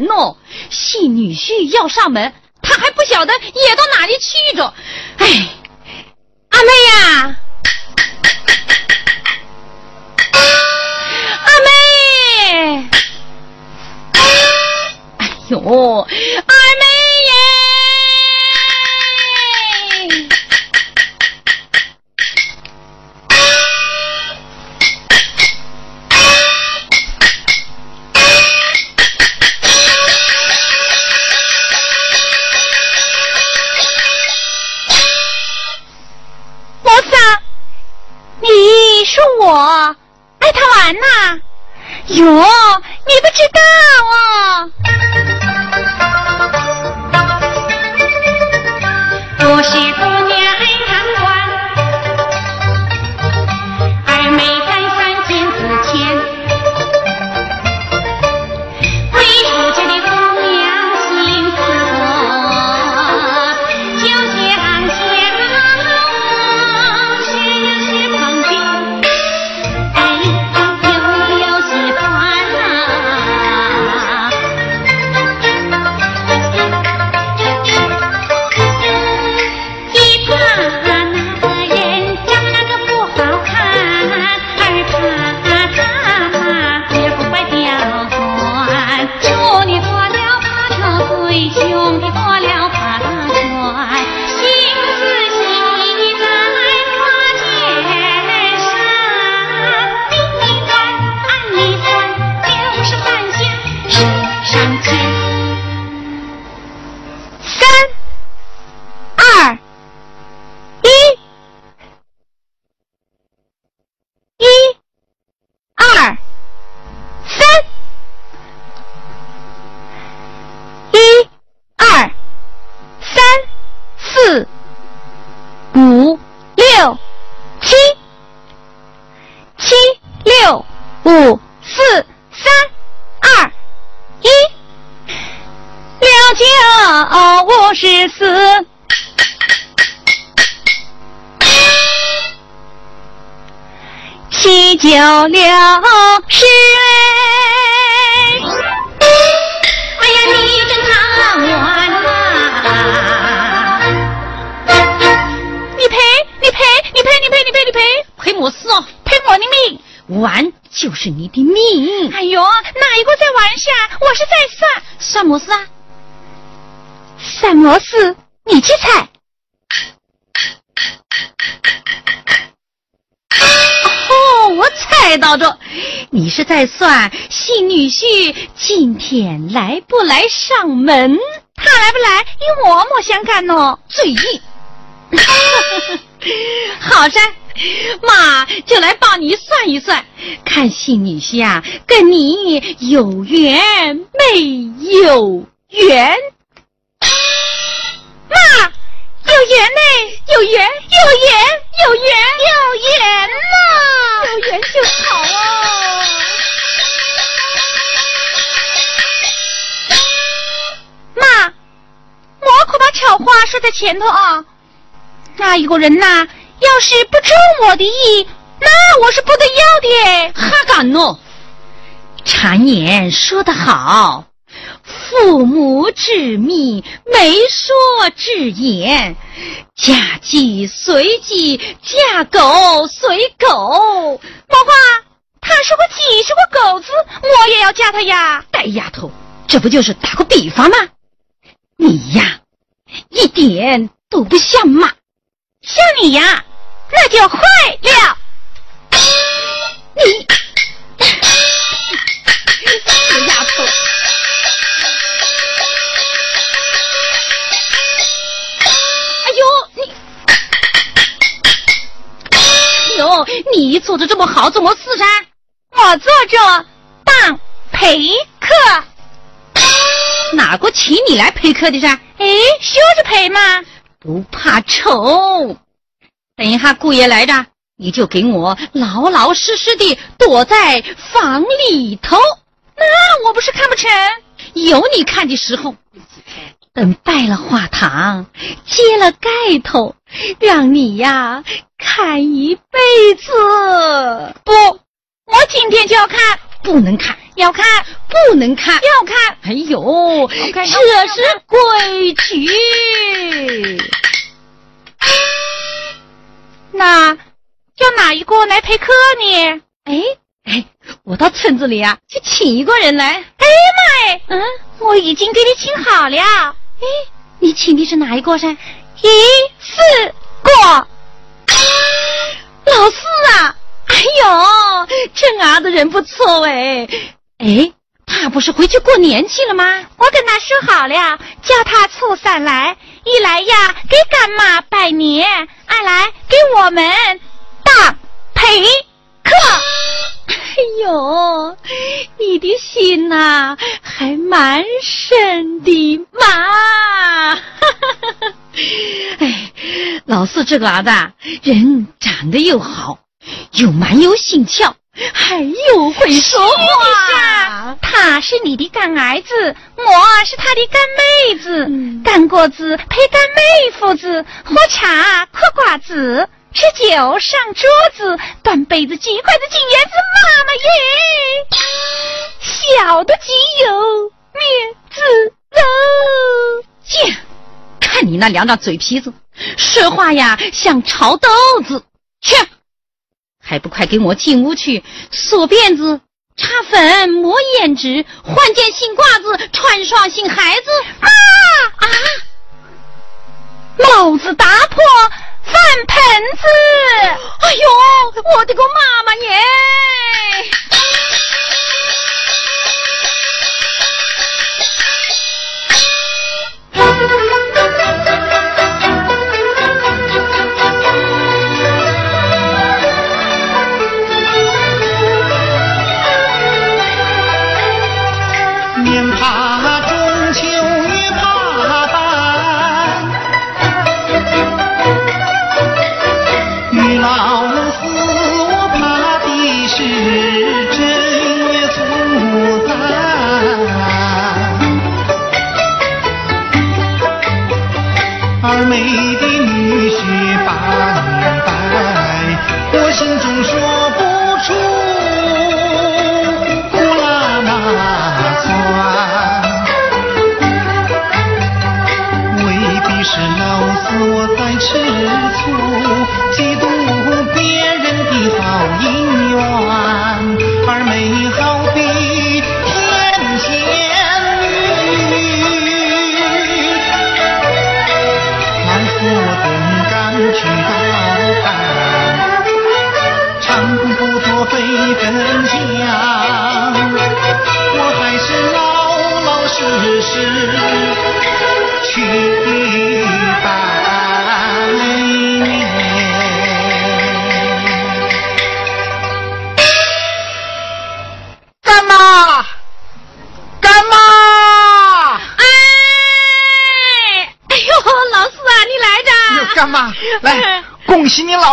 多贪玩哦！新女婿要上门，算新女婿今天来不来上门？他来不来与我莫相干哦。嘴硬，好噻，妈就来帮你算一算，看新女婿啊跟你有缘没有缘？妈。有缘呢，有缘，有缘，有缘，有缘呐！有缘就好啊。妈，我可把巧话说在前头啊。那一个人呐，要是不中我的意，那我是不得要的。哈敢喏，常言说得好。父母之命，媒妁之言，嫁鸡随鸡，嫁狗随狗。莫话他是个鸡，是个狗子，我也要嫁他呀！呆丫头，这不就是打个比方吗？你呀，一点都不像妈，像你呀，那就坏了。你，死丫头！哎呦你做的这么好，怎么死噻？我做着当陪客，哪个请你来陪客的噻？哎，休着陪嘛，不怕丑。等一下姑爷来着，你就给我老老实实的躲在房里头。那我不是看不成？有你看的时候，等拜了画堂，揭了盖头，让你呀看一辈子。不，我今天就要看，不能看，要看，不能看，要看。哎呦，看这是规矩。那叫哪一个来陪客呢？哎哎，我到村子里啊去请一个人来。哎妈哎，嗯，我已经给你请好了。哎，你请的是哪一个噻？一四个。老四啊，哎呦，这儿子人不错哎。哎，他不是回去过年去了吗？我跟他说好了，叫他初三来，一来呀给干妈拜年，二来给我们当陪客。哎呦，你的心呐、还蛮深的嘛！哎，老四这个儿子人长得又好，又蛮有心窍，还又会说话。他是你的干儿子，我是他的干妹子。嗯干果子陪干妹夫子，喝茶嗑瓜子，吃酒上桌子，端杯子几筷子金叶子，妈妈耶，小的极有面子喽。贱！看你那两张嘴皮子，说话呀像炒豆子。去，还不快给我进屋去锁辫子、擦粉、抹胭脂、换件新褂子、穿双新鞋子。妈啊！帽子打破饭盆子！哎呦，我的个妈妈耶！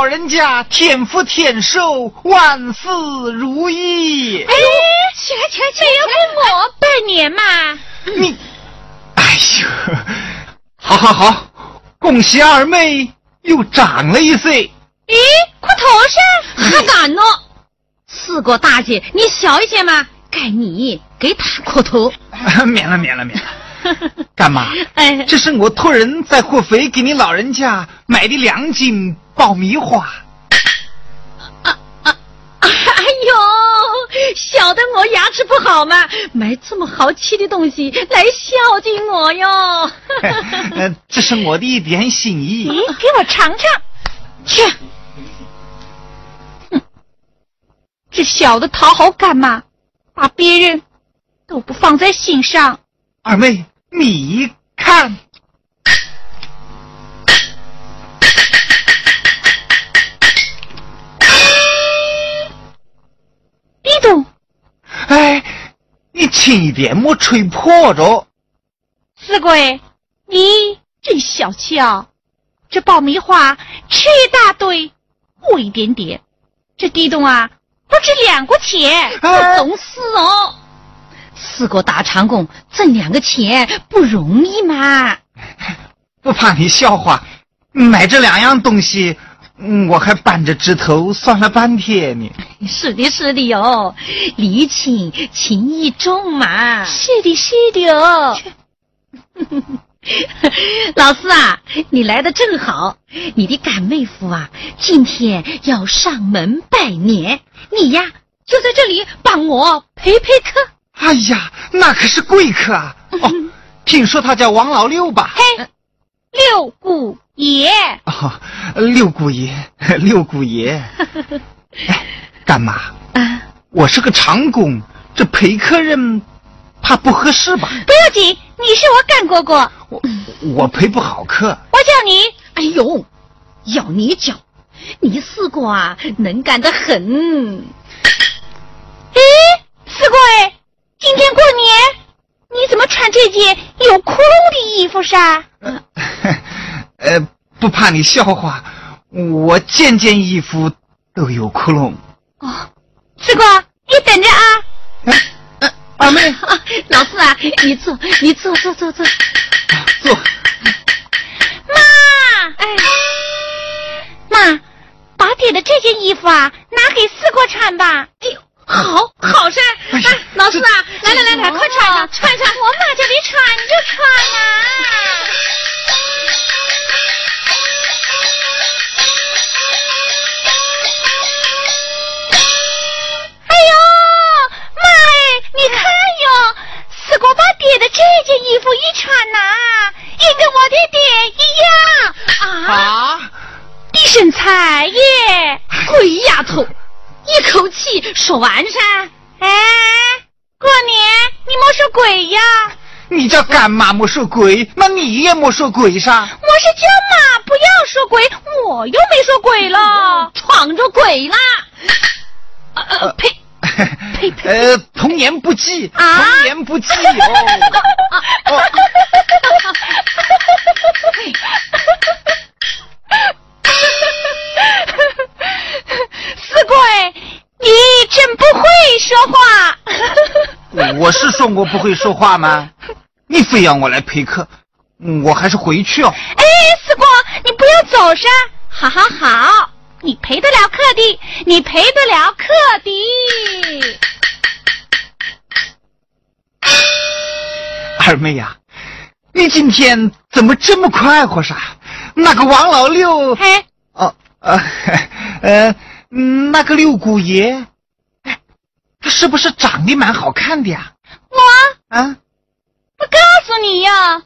人家天福天寿，万事如意。哎，起来起来起来，要给我拜年嘛！你，哎呦，好好好，恭喜二妹又长了一岁。咦，裤头上还敢呢？四个大姐，你小一些嘛，该你给他磕头。免了免了免了，干妈，哎，这是我托人在合肥给你老人家买的两斤爆米花。啊啊哎呦，晓得我牙齿不好嘛，买这么好吃的东西来孝敬我哟。呃，这是我的一点心意。咦，给我尝尝。去，这小的讨好干妈，把别人都不放在心上。二妹，你看，你懂？哎，你轻一点，莫吹破着。四贵，你真小气啊！这爆米花吃一大堆，我一点点。这地洞啊，不值两个钱。我冻死哦，四个大长工挣两个钱不容易嘛。不怕你笑话，买这两样东西，嗯我还扳着指头算了半天呢。是的，是的哟，礼轻情意重嘛。是的，是的哦。老四啊，你来的正好，你的干妹夫啊，今天要上门拜年，你呀就在这里帮我陪陪客。哎呀，那可是贵客啊！哦，听说他叫王老六吧？嘿，六姑爷，哦，六姑爷，六姑爷。哎，干妈，啊，我是个长工，这陪客人怕不合适吧？不要紧，你是我干哥哥，我我陪不好客。我叫你。哎呦，要你教，你四个啊能干得很。咦，四贵，今天过年，你怎么穿这件有窟窿的衣服噻？呃，不怕你笑话，我件件衣服都有窟窿。哦，四哥，你等着啊。二妹，啊，老四啊，你坐，你坐坐坐坐。坐。完噻。哎，过年你莫说鬼呀，你叫干妈没说鬼，那你也没说鬼噻。我是舅妈不要说鬼，我又没说鬼了。闯着鬼啦！呃呃，呸！呸呸！呃，童言不忌，啊童言不忌哦。哦，四贵，你真不会说话。我是说我不会说话吗？你非要我来陪客，我还是回去哦。哎，四哥，你不要走噻！好好好，你陪得了客的，你陪得了客的。二妹呀、你今天怎么这么快活啥？那个王老六，嘿，哦，呃，呃，嗯那个六姑爷，哎，他是不是长得蛮好看的呀？我啊，不告诉你呀，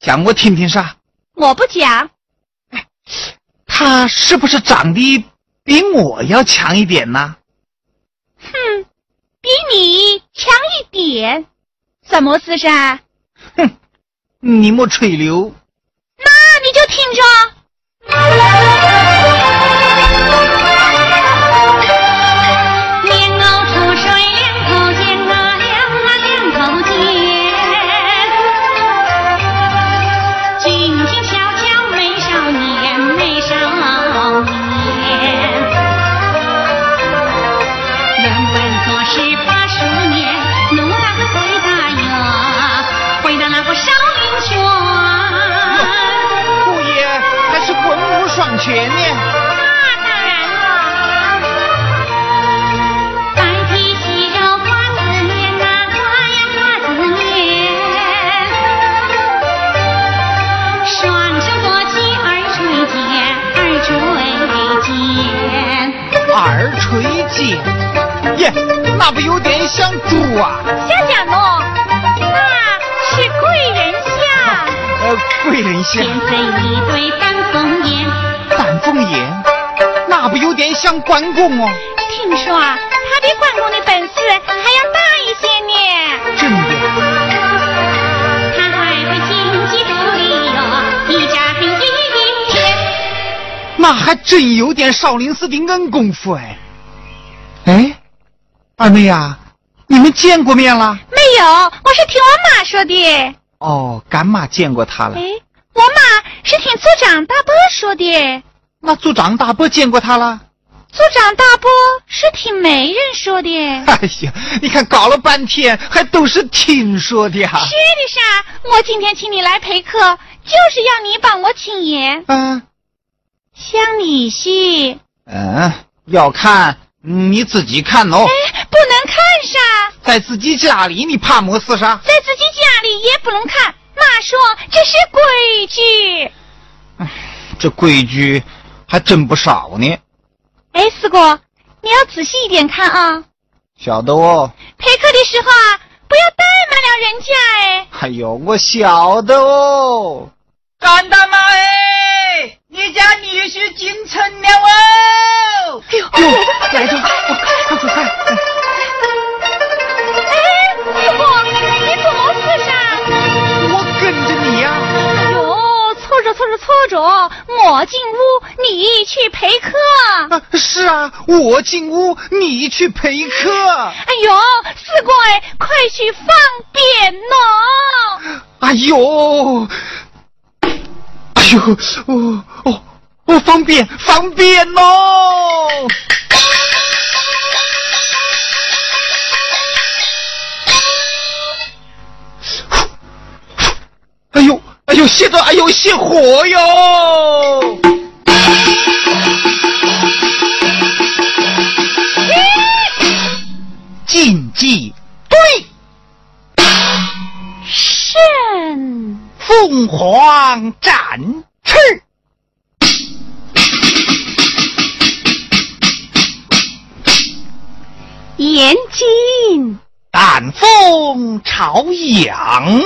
讲我听听啥。我不讲。他是不是长得比我要强一点呢？哼，比你强一点，什么事噻？哼，你莫吹牛。全呢。那当然了。白皮细肉瓜子面呐，瓜呀瓜子面。双手做起二锤剑，二锤剑。二锤剑，耶，那不有点像猪啊？瞎讲喏，那是贵人像。呃，贵人相天贼一对丹凤眼，丹凤眼，那不有点像关公哦？听说啊，他比关公的本事还要大一些呢。真的？他还会金鸡独立哟，一展一天。那还真有点少林寺的硬功夫哎。哎，二妹呀、你们见过面了？没有，我是听我妈说的。哦，干妈见过他了。哎，我妈是听组长大伯说的。那组长大伯见过他了？组长大伯是听媒人说的。哎呀，你看搞了半天，还都是听说的呀。是的啥？我今天请你来陪客，就是要你帮我请言。嗯想你戏，嗯，要看你自己看哦。哎，不能看啥，在自己家里，你怕么事啥？在自己家里也不能看。妈说这是规矩。这规矩还真不少呢。哎，四哥，你要仔细一点看啊！晓得哦。陪客的时候啊，不要怠慢了人家哎。哎呦，我晓得哦。干大妈哎，你家女婿进城了哦！哎呦，来着，快快快！哎，四哥，着搓着搓着，我进屋，你去陪客。啊！是啊，我进屋，你去陪客。哎呦，四哥哎，快去方便喏！哎呦，哎呦，哦哦哦，方便方便哦！哎呦哎呦，熄着，哎呦熄火哟！禁忌对。圣凤凰展翅，严禁，丹凤朝阳，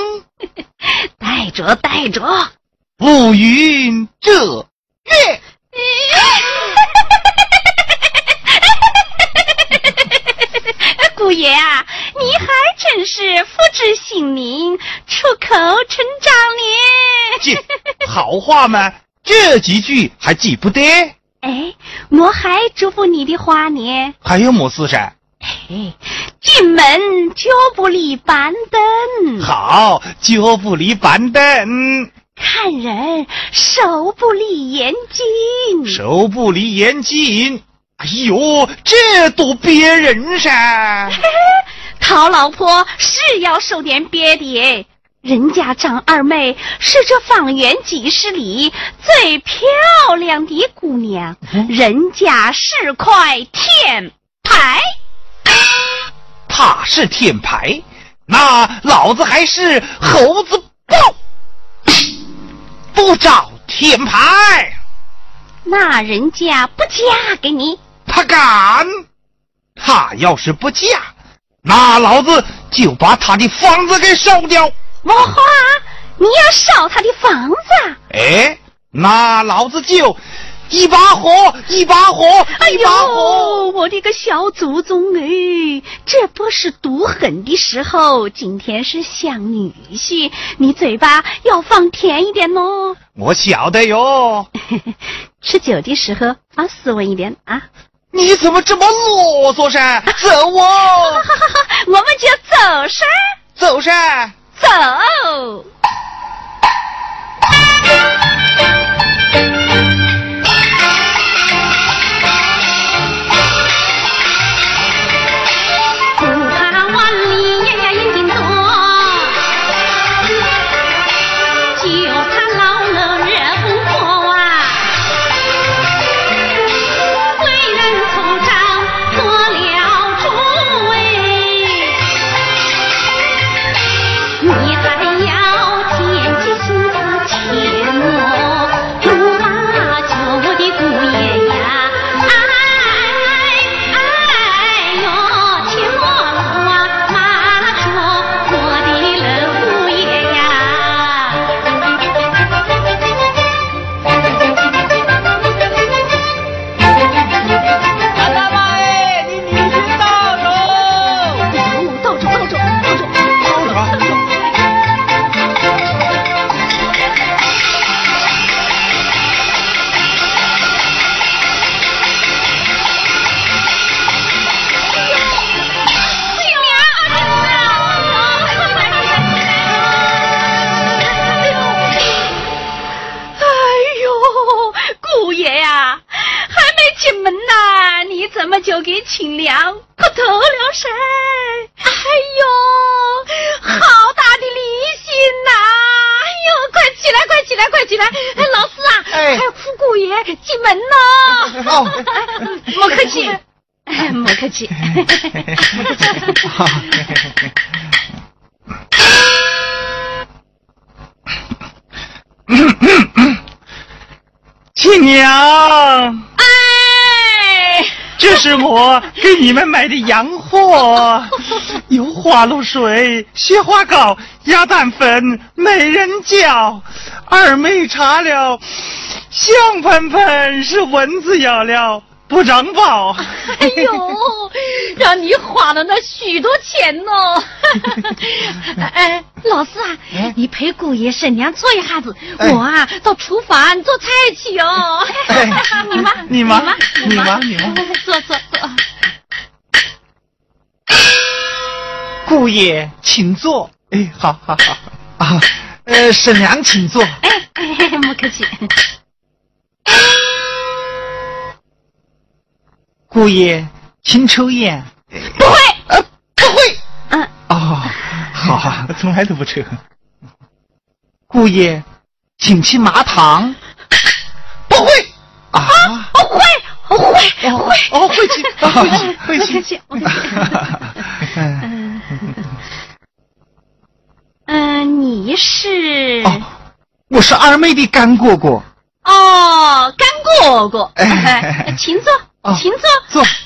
带着带着。不云这月。姑爷啊，你还真是福至心灵，出口成章呢。这好话嘛，这几句还记不得？哎，我还嘱咐你的话呢。还有么事噻？哎，进门就不离板凳，好，就不离板凳，看人手不离眼睛。手不离眼睛。哎呦，这都别人噻！讨老婆是要受点别的，人家张二妹是这方圆几十里最漂亮的姑娘，人家是块天牌。他是天牌，那老子还是猴子豹，不找天牌。那人家不嫁给你，他敢？他要是不嫁，那老子就把他的房子给烧掉。我花你要烧他的房子？哎，那老子就一把火，一把火，哎一把火。呦，我的个小祖宗哎！这不是毒狠的时候，今天是相女婿，你嘴巴要放甜一点哦。我晓得哟。吃酒的时候放斯文一点啊！你怎么这么啰嗦噻？走哦，我们就走噻，走噻。走。清凉，可透了神。哎呦，好大的离心呐！哎呦，快起来，快起来，快起来！哎，老四啊，哎还有富姑爷进门呢。哦，莫客气，哎莫客气。亲娘，哎，这是我给你们买的洋货，有花露水、雪花膏、鸭蛋粉、美人蕉。二妹茶了，香喷喷，是蚊子咬了，不长包。哎呦，让你花了那许多钱呢！哎，老四啊，你陪姑爷婶娘坐一下子，哎我啊到厨房做菜去哦。哎 你妈，你妈妈，你妈你妈坐坐坐。姑爷请坐。哎，好好好。啊，呃，婶娘请坐。哎哎，不客气。姑爷请抽烟。不会，呃，不会。嗯，哦，好啊。从来都不抽。姑爷请吃麻糖。不会。啊。我会，我会，会。哦，会去，啊 会去，会去。不客气，不客气。嗯嗯，你是哦，我是二妹的干果果。哦，干蝈蝈。哎哎请坐，哦请坐。坐。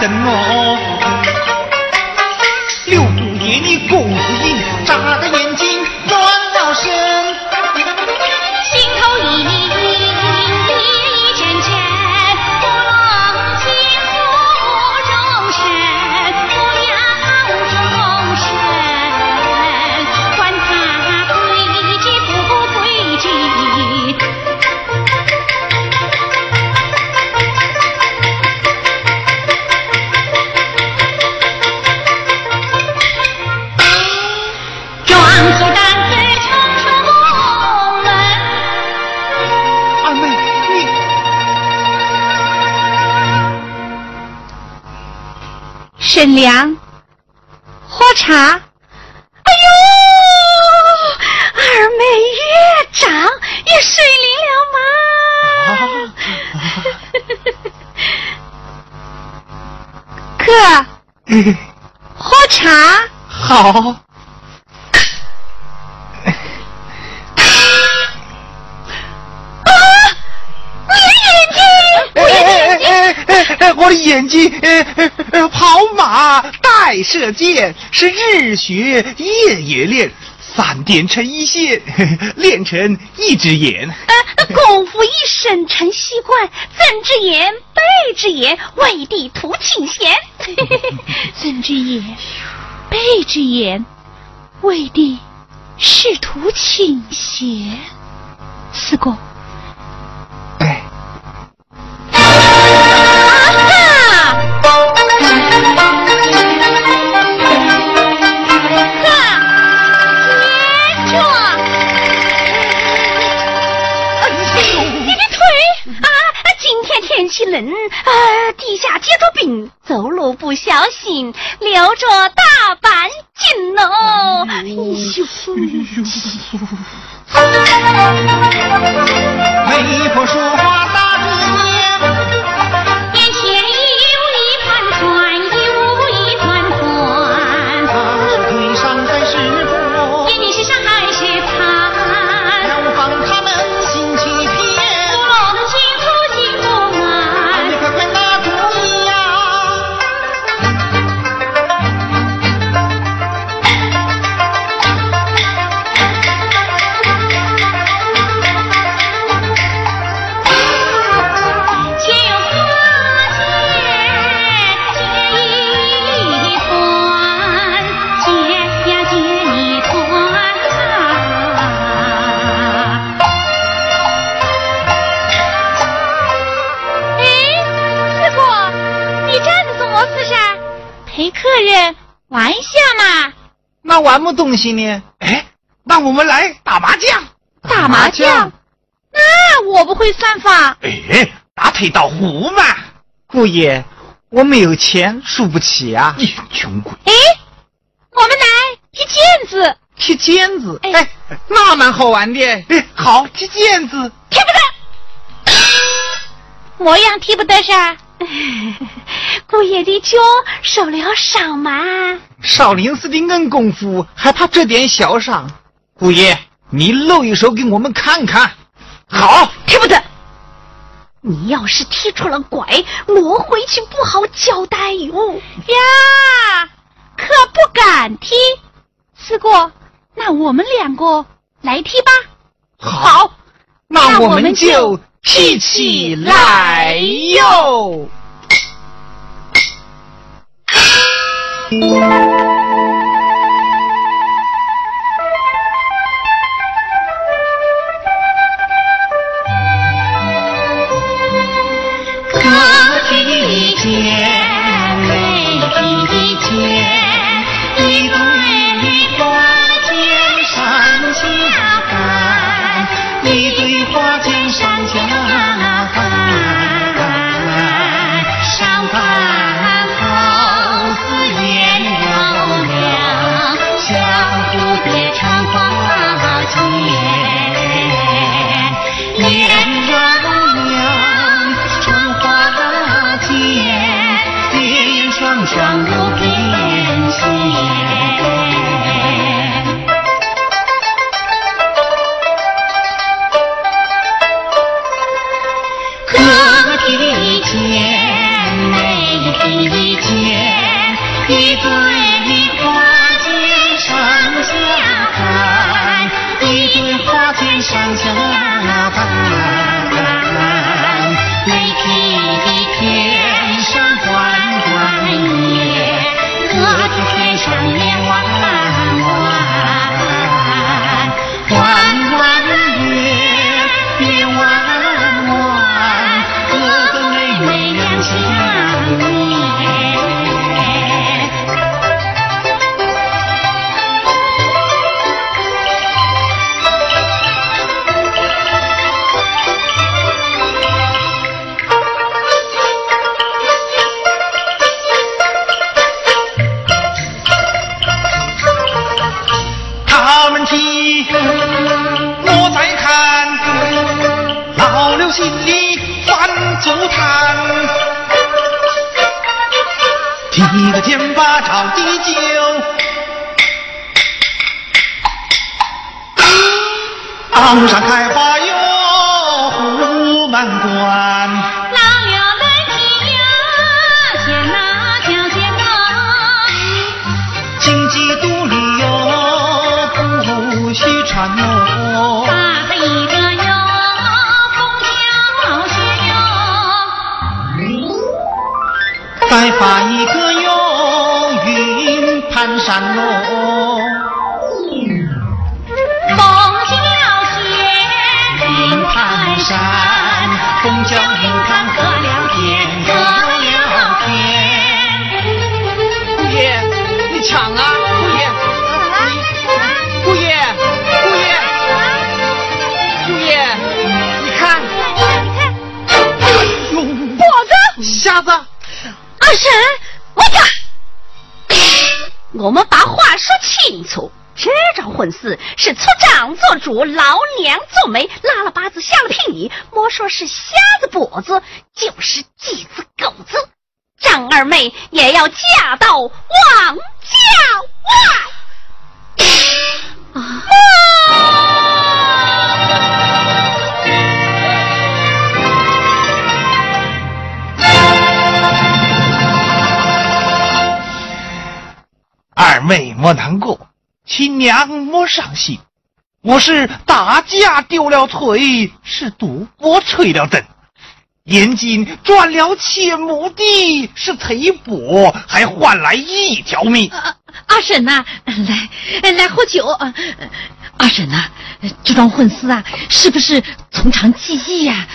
换沈良，喝茶。哎呦，二妹越长越水灵了嘛。哥，喝茶。好。的眼睛，呃呃呃，跑马带射箭，是日学夜也练，三点成一线，练成一只眼。呃，功夫一身成习惯，怎只眼背只眼，为地图清闲。怎只眼背只眼，为地仕途倾斜。四公。气冷啊！地下结着冰，走路不小心，流着大半筋喽！哎呦，媒婆说话陪客人玩一下嘛。那玩么东西呢？哎，那我们来打麻将。打麻将？那我不会算法。哎，打腿倒胡嘛？姑爷，我没有钱，输不起啊。你穷鬼！哎，我们来踢毽子。踢毽子？哎哎，那蛮好玩的。哎，好，踢毽子。踢不得，模样踢不得噻。姑爷的脚受了伤嘛？少林寺的硬功夫还怕这点小伤？姑爷，你露一手给我们看看。好，踢不得。你要是踢出了拐，我回去不好交代哟。呀，可不敢踢。四哥，那我们两个来踢吧。好，那我们就提起来哟。嗯上下翻。他一个哟，风调雪哟。再发一个哟，云盘山喽。我们把话说清楚。这桩婚事是出长做主，老娘做媒，拉了八字，下了聘礼。莫说是瞎子跛子，就是鸡子狗子，张二妹也要嫁到王家外。啊！二妹莫难过，亲娘莫伤心。我是打架丢了腿，是赌博吹了灯。眼睛赚了千亩地，是赔补，还换来一条命。啊二婶呐、来来喝酒。啊二婶呐、这桩婚事啊，是不是从长计议呀、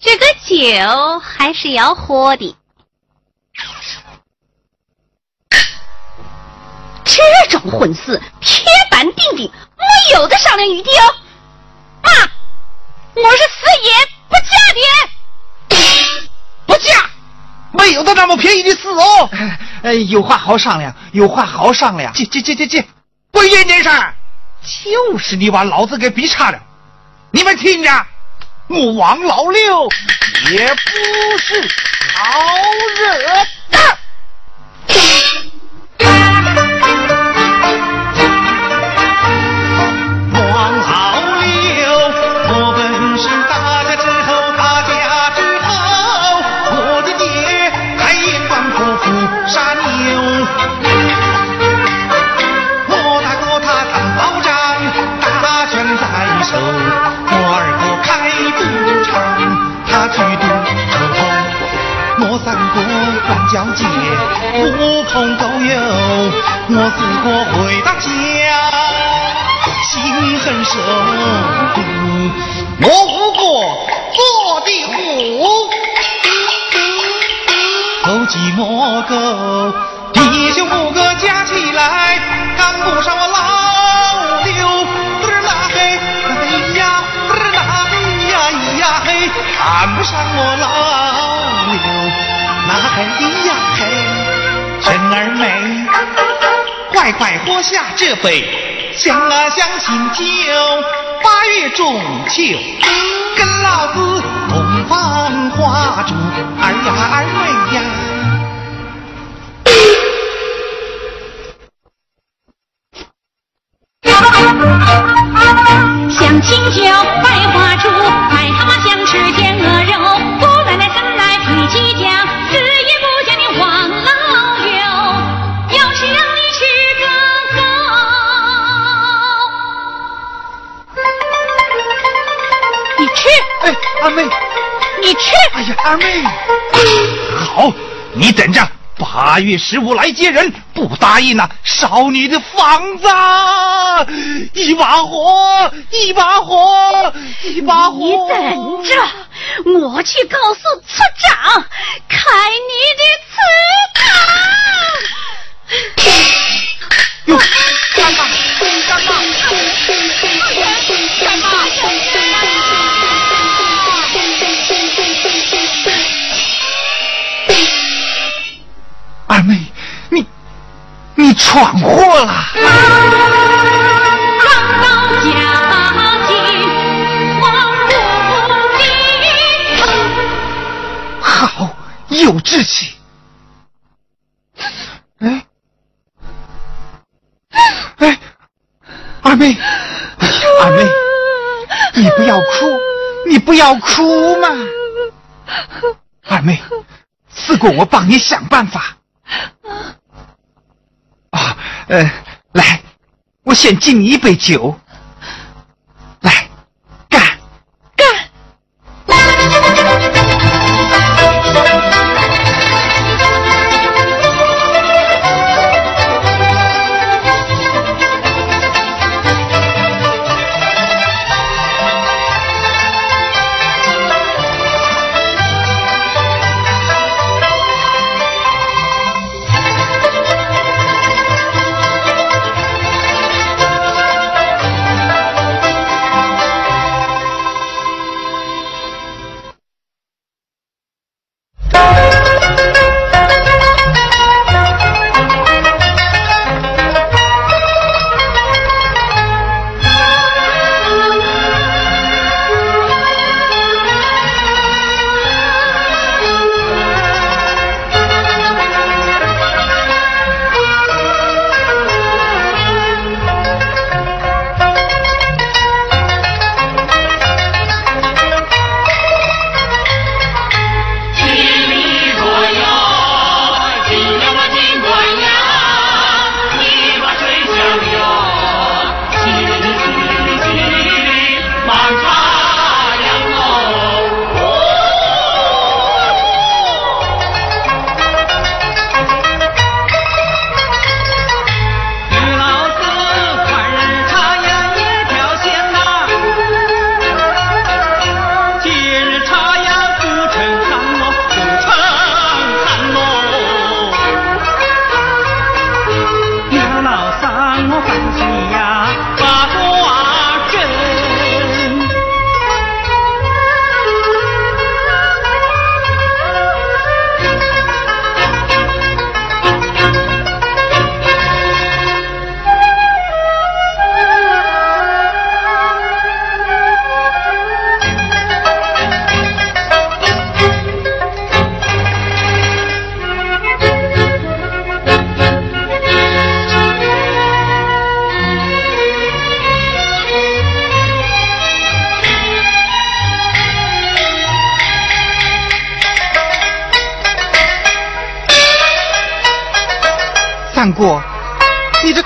这个酒还是要喝的。这种婚事铁板钉钉，没有的商量余地哦。妈，我是死也不嫁的。不嫁，没有的那么便宜的事哦。哎，有话好商量，有话好商量。这这这这这，不一件事儿，就是你把老子给逼差了。你们听着，我王老六也不是好惹的。管交界，狐朋狗友，我四哥回到家。心狠手毒，我五个做的虎，偷鸡摸狗，弟兄五个加起来赶不上我老六。嘚儿啦嘿，哎呀，嘚儿啦嘿呀呀嘿，赶不上我老六。啊嘿呀嘿，陈二妹，快快喝下这杯香啊香醒酒。八月中秋，跟老子同房花烛，二呀二妹呀。相亲酒，百花猪，卖他妈想吃天鹅肉。二妹，你去，哎呀，二妹，好，你等着，八月十五来接人，不答应呢、烧你的房子啊！一把火，一把火，一把火。你等着，我去告诉村长，开你的闯祸了。好有志气。哎。哎二妹。哎呀二妹你不要哭你不要哭嘛。二妹四公我帮你想办法。呃，来，我先敬你一杯酒。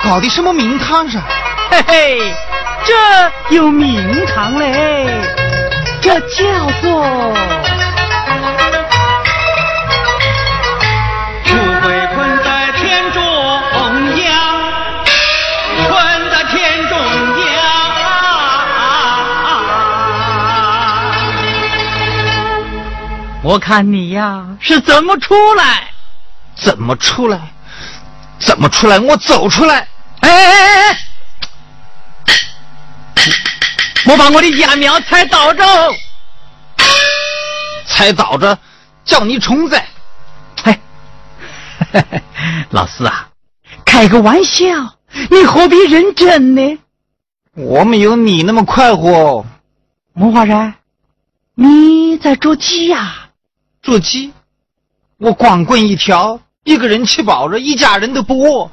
搞的什么名堂上？嘿嘿，这有名堂嘞，这叫做富贵困在天中央，困在天中央。我看你呀是怎么出来？怎么出来？怎么出来？我走出来。哎哎哎哎！莫把我的家苗踩倒着！才倒着，叫你重在。哎，老四啊，开个玩笑，你何必认真呢？我没有你那么快活。莫华然，你在捉鸡呀、捉鸡，我光棍一条，一个人吃饱了，一家人都不饿。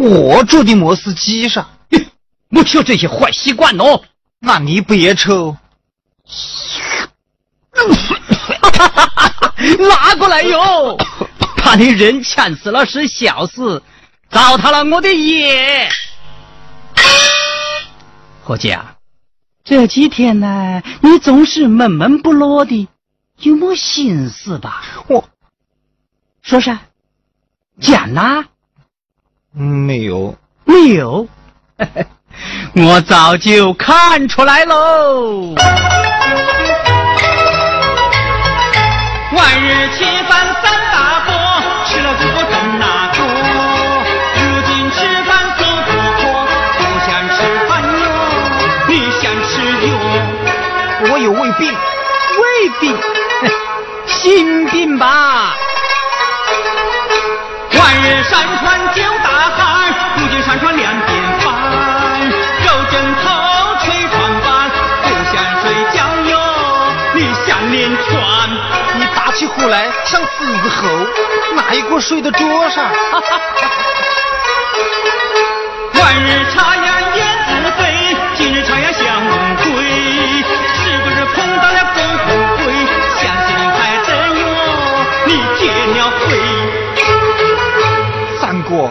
我住的摩斯机上？不有这些坏习惯哦。那你别抽。拿过来哟！把你人呛死了是小事，糟蹋了我的爷。伙计啊，这几天呢，你总是闷闷不乐的，有没心思吧？我说啥，讲呐、没有。没有？我早就看出来喽。万日吃饭三大锅，吃了这个真那多。如今吃饭走不脱，不想吃饭哟，你想吃哟？我有胃病，胃病，心病吧。万日山川九大汗，看看两边翻，揉枕头，吹床板，不想睡觉哟，你想念船？你打起呼来像狮子吼，哪一锅睡到桌上？哈哈哈哈！日朝阳燕子飞，今日朝阳向日葵，是不是碰到了狗富贵？想起门还等哟？你结了婚！三哥。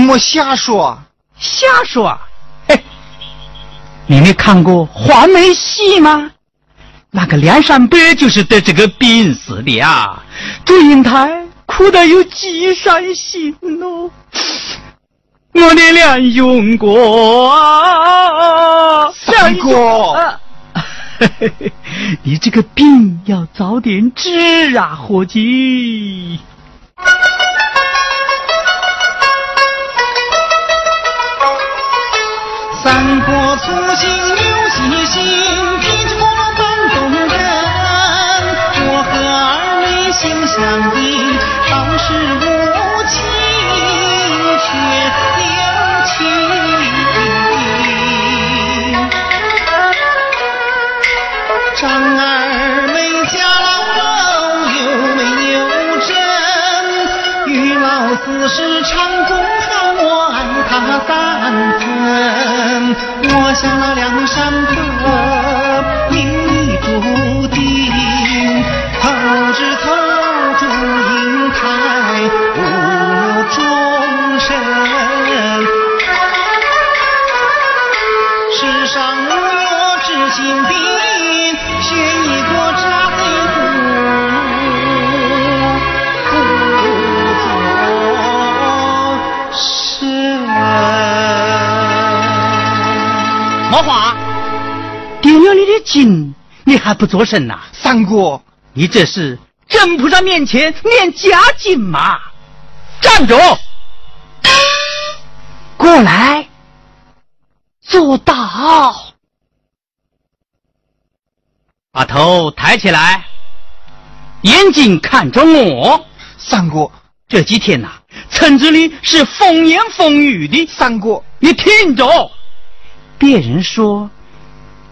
莫瞎说。瞎说啊！嘿，你没看过黄梅戏吗？那个梁山伯就是得这个病死的啊！祝英台哭得有几伤心哦。我的梁永国啊，三哥啊 你这个病要早点治啊，伙计。拼搏初心。像那梁山伯。了你还不作声呐、三哥，你这是真菩萨面前念假经吗？站住！过来，坐到，把头抬起来，眼睛看着我。三哥，这几天呐、村子里是风言风语的。三哥，你听着，别人说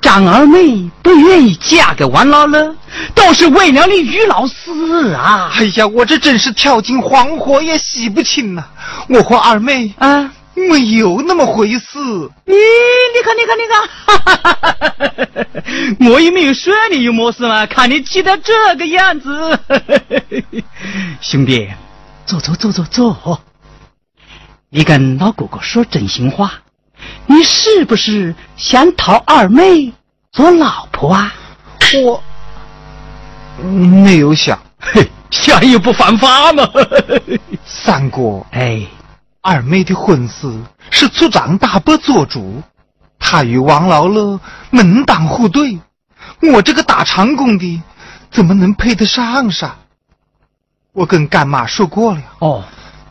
张二妹不愿意嫁给王老乐，都是为了你于老师啊！哎呀，我这真是跳进黄河也洗不清呐、我和二妹啊，没有那么回事。你你看你看你看，哈哈哈哈我也没有说你有么事嘛，看你气得这个样子，兄弟，坐坐坐坐坐，你跟老哥哥说真心话，你是不是想讨二妹做老婆啊？我没有想，嘿，想也不犯法嘛。三哥，哎，二妹的婚事是族长大伯做主，他与王老乐门当户对，我这个打长工的怎么能配得上啥？我跟干妈说过了，哦，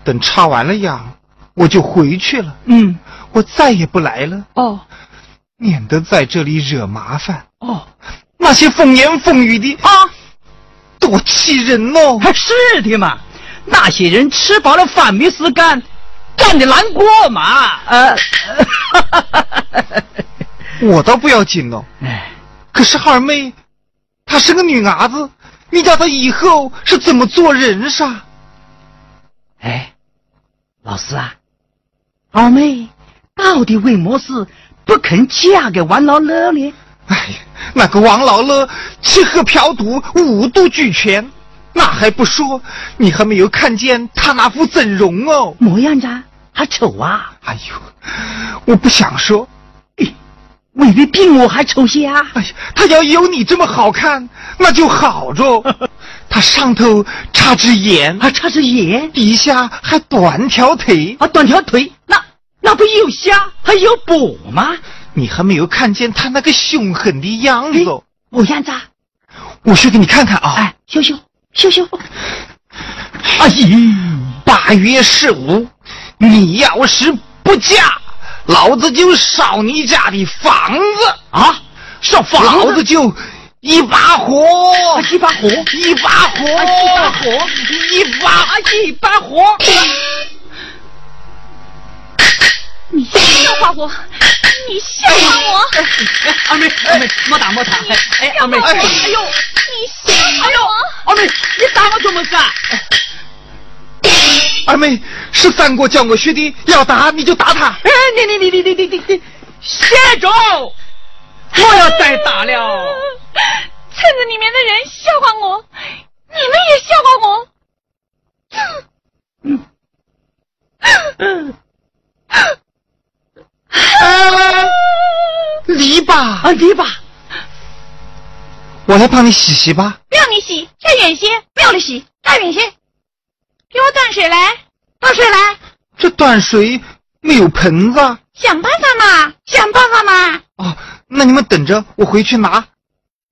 等插完了秧，我就回去了，嗯，我再也不来了，哦，免得在这里惹麻烦。哦，那些风言风语的啊，多气人哦！还是的嘛，那些人吃饱了饭没事干，干的难过嘛。呃，我倒不要紧哦，哎，可是二妹，她是个女伢子，你叫她以后是怎么做人噻？哎，老师啊，二妹到底为么事不肯嫁给王老乐呢？哎呀，那个王老乐吃喝嫖赌五毒俱全，那还不说，你还没有看见他那副整容哦。模样子啊还丑啊？哎呦，我不想说。哎未必比我还丑些啊！哎呀，他要有你这么好看，那就好着。他上头插只眼，还插只眼底下还短条腿。啊，短条腿，那那不有虾还有补吗？你还没有看见他那个凶狠的样子哦。模样子啊？我去给你看看啊。哎，秀秀，秀秀，阿姨，八月十五，你要是不嫁，老子就烧你家的房子啊，烧房子老子就一把火一把火一把火一把火一把一把火你笑话我你笑话我二妹二妹莫打莫打哎二妹哎呦哎呦你笑话我二妹你打我怎么子二妹是三哥叫我学弟要打你就打他哎你你你你你你你谢总我要再打了。村子里面的人笑话我，你们也笑话我。篱笆，啊，篱笆，我来帮你洗洗吧。不要你洗，站远些！不要你洗，站远些！给我端水来，端水来！这端水没有盆子啊想办法嘛，想办法嘛！哦，那你们等着，我回去拿。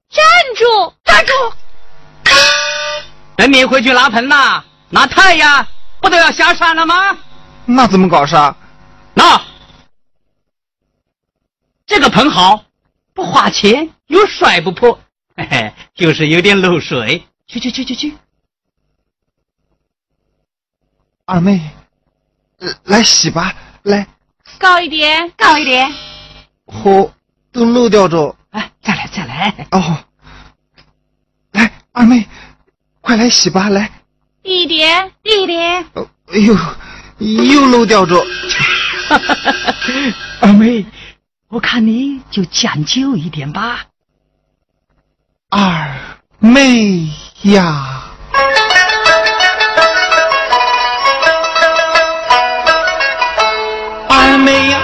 站住，站住！等你回去拿盆呐，拿太阳，不都要下山了吗？那怎么搞啥？那这个盆好，不花钱又摔不破，嘿嘿，就是有点漏水。去去去去去，二妹，呃来洗吧，来，高一点，高一点！火都漏掉着。哎，再来再来，哦，来，二妹，快来洗吧，来。低一点，低一点！哦，哎呦，又漏掉着。二妹，我看你就讲究一点吧。二妹呀，二妹二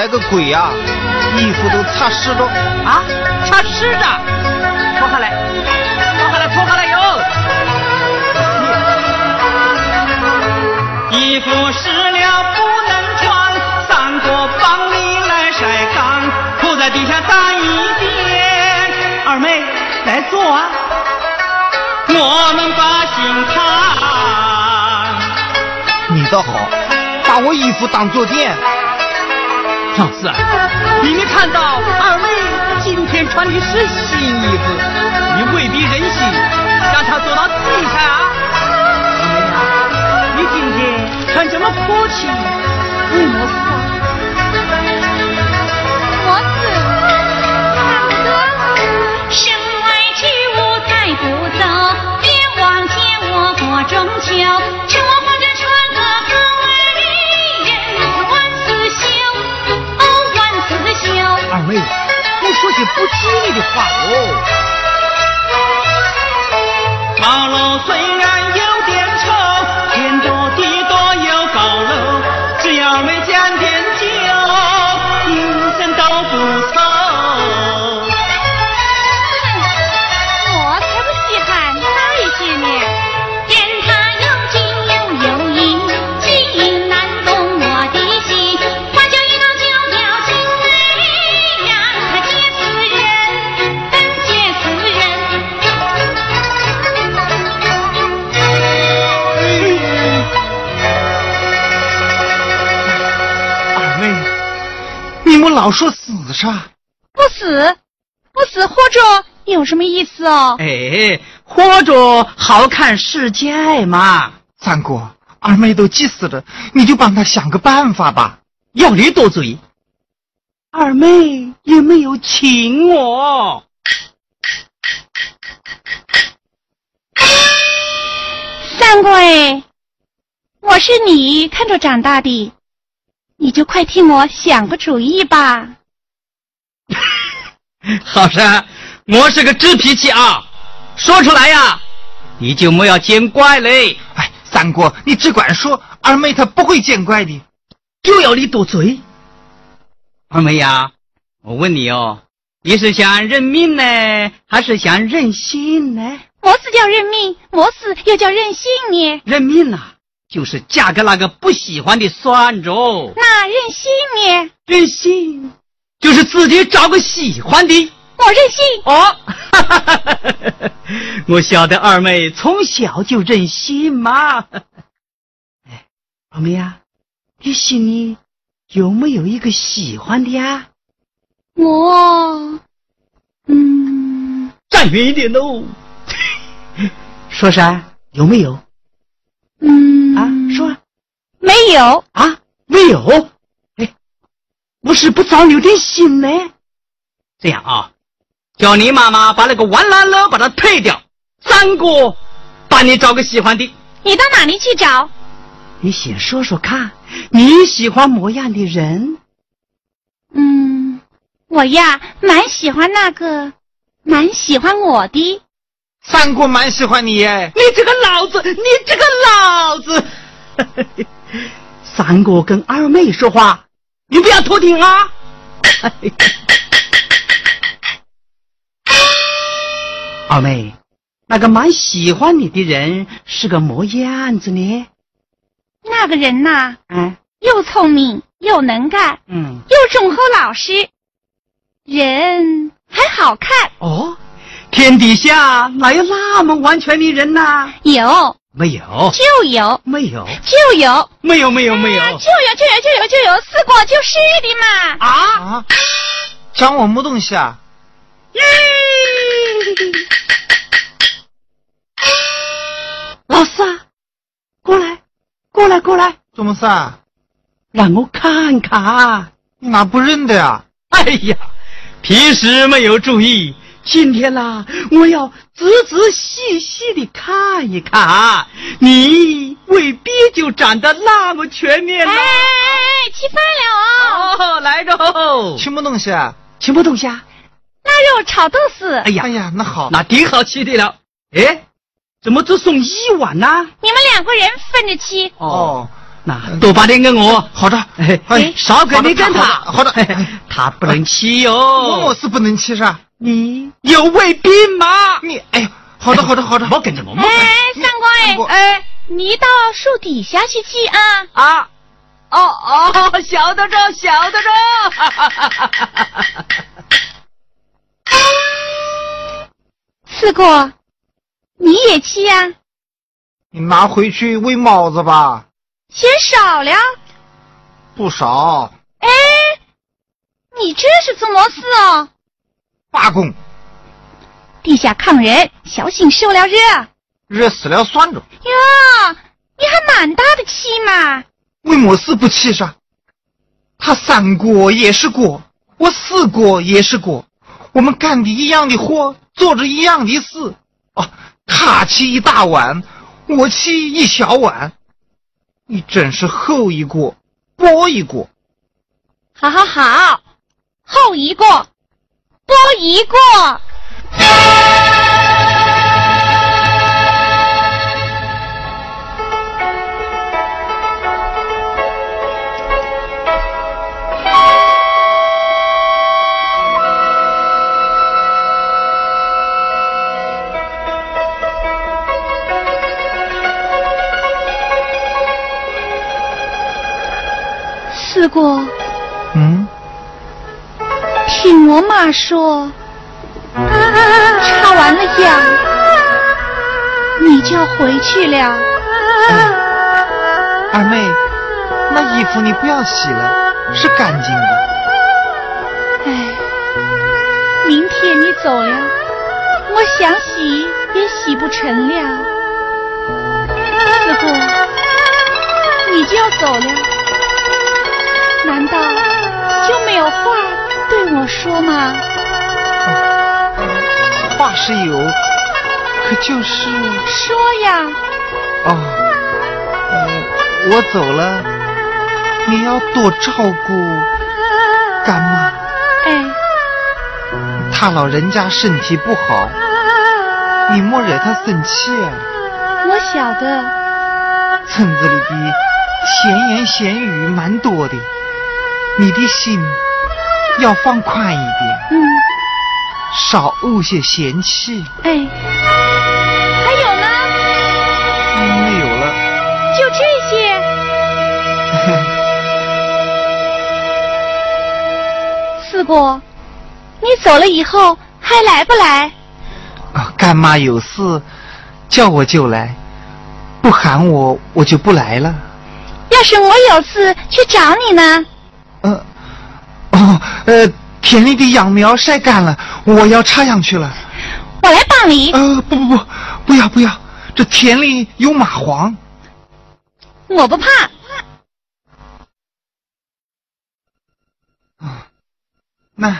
来个鬼呀、衣服都擦湿了。啊，擦湿着，脱下来，脱下来，脱下来哟。衣服湿了不能穿，三个帮你来晒干，铺在地下掸一遍。二妹来坐啊，我们把心看。你倒好，把我衣服当坐垫。老四，你没看到二妹今天穿的是新衣服，你未必忍心让她坐到地上啊。你今天穿这么阔气，你没事啊？我死，三哥，身外之物带不走，别忘记我过中秋。趁我二妹，你说些不吉利的话哦。高楼虽然有老说死啥？不死，不死活着有什么意思哦？哎，活着好看世界嘛。三哥，二妹都急死了，你就帮她想个办法吧。要你多嘴，二妹也没有请我。三哥哎，我是你看着长大的，你就快替我想个主意吧。好山，我是个直脾气啊，说出来呀，你就莫要见怪嘞，哎，三哥，你只管说，二妹她不会见怪的。就要你多嘴。二妹呀，我问你哦，你是想认命呢，还是想任性呢？么事叫认命，么事又叫任性呢？认命呐、就是嫁给那个不喜欢的算着。那任性呢？任性就是自己找个喜欢的。我任性。哦，哈哈哈哈哈我晓得二妹从小就任性嘛。哎，二妹呀、你心里有没有一个喜欢的呀？我，嗯，站远一点喽。说啥，有没有嗯啊？说没有。啊，没有。哎，不是不早留点心呢？这样啊，叫你妈妈把那个弯烂了把它退掉，三哥帮你找个喜欢的。你到哪里去找？你先说说看，你喜欢模样的人？嗯，我呀，蛮喜欢那个，蛮喜欢我的。三哥蛮喜欢你耶。你这个老子，你这个老子！三哥跟二妹说话，你不要偷听啊！二妹，那个蛮喜欢你的人是个么样子呢？那个人呐，嗯又聪明又能干，嗯，又忠厚老实，人还好看。哦，天底下哪有那么完全的人呐？有没有，就有没有，就有，没有，没有，没有啊就有就有就有就有，四果就是的嘛。啊！啊，讲我么东西啊？老师啊，过来，过来，过来，怎么事啊？让我看看。你哪不认得呀？哎呀，平时没有注意，今天啦，我要仔仔细细的看一看，你未必就长得那么全面哎哎。哎，吃饭了哦，哦，来着，什么东西啊？什么东西啊？腊肉炒豆丝。哎呀哎，呀，那好，那挺好吃的了。哎，怎么只送一碗呢？你们两个人分着吃。哦，那多把点给我。好的，哎哎少给你跟他。好的他不能吃哟。我我是不能吃噻。你有胃病吗？你哎呀，好的好的好的，莫跟着我，莫跟哎，三三哥哥哎，哎，你到树底下去吃啊。啊！哦哦，晓得着，晓得着。四哥，你也去呀、你拿回去喂猫子吧，嫌少了。不少。哎，你这是怎么事哦？罢工，地下抗人，小心受了热。热死了算着，哟，你还蛮大的气嘛！为么事不气上？他三锅也是锅，我四锅也是锅，我们干的一样的活，做着一样的事。哦，他气一大碗，我气一小碗，你真是厚一锅，薄一锅。好好好，厚一个，多一个。四过，嗯，听我妈说，插完了秧，你就要回去了。二妹，那衣服你不要洗了，是干净的。哎，明天你走了，我想洗也洗不成了。四哥，你就要走了，难道就没有话对我说吗？话是有，可就是说。呀，哦，呃我走了，你要多照顾干妈，哎，他老人家身体不好，你莫惹他生气啊。我晓得，村子里的闲言闲语蛮多的，你的心要放宽一点，嗯，少怄些闲气。哎，还有呢，没有了，就这些四姑，你走了以后还来不来？啊，干妈有事叫我就来，不喊我我就不来了。要是我有事去找你呢？呃，田里的秧苗晒干了，我要插秧去了。我来帮你。呃，不不不，不要不要，这田里有蚂蟥。我不怕。啊，那。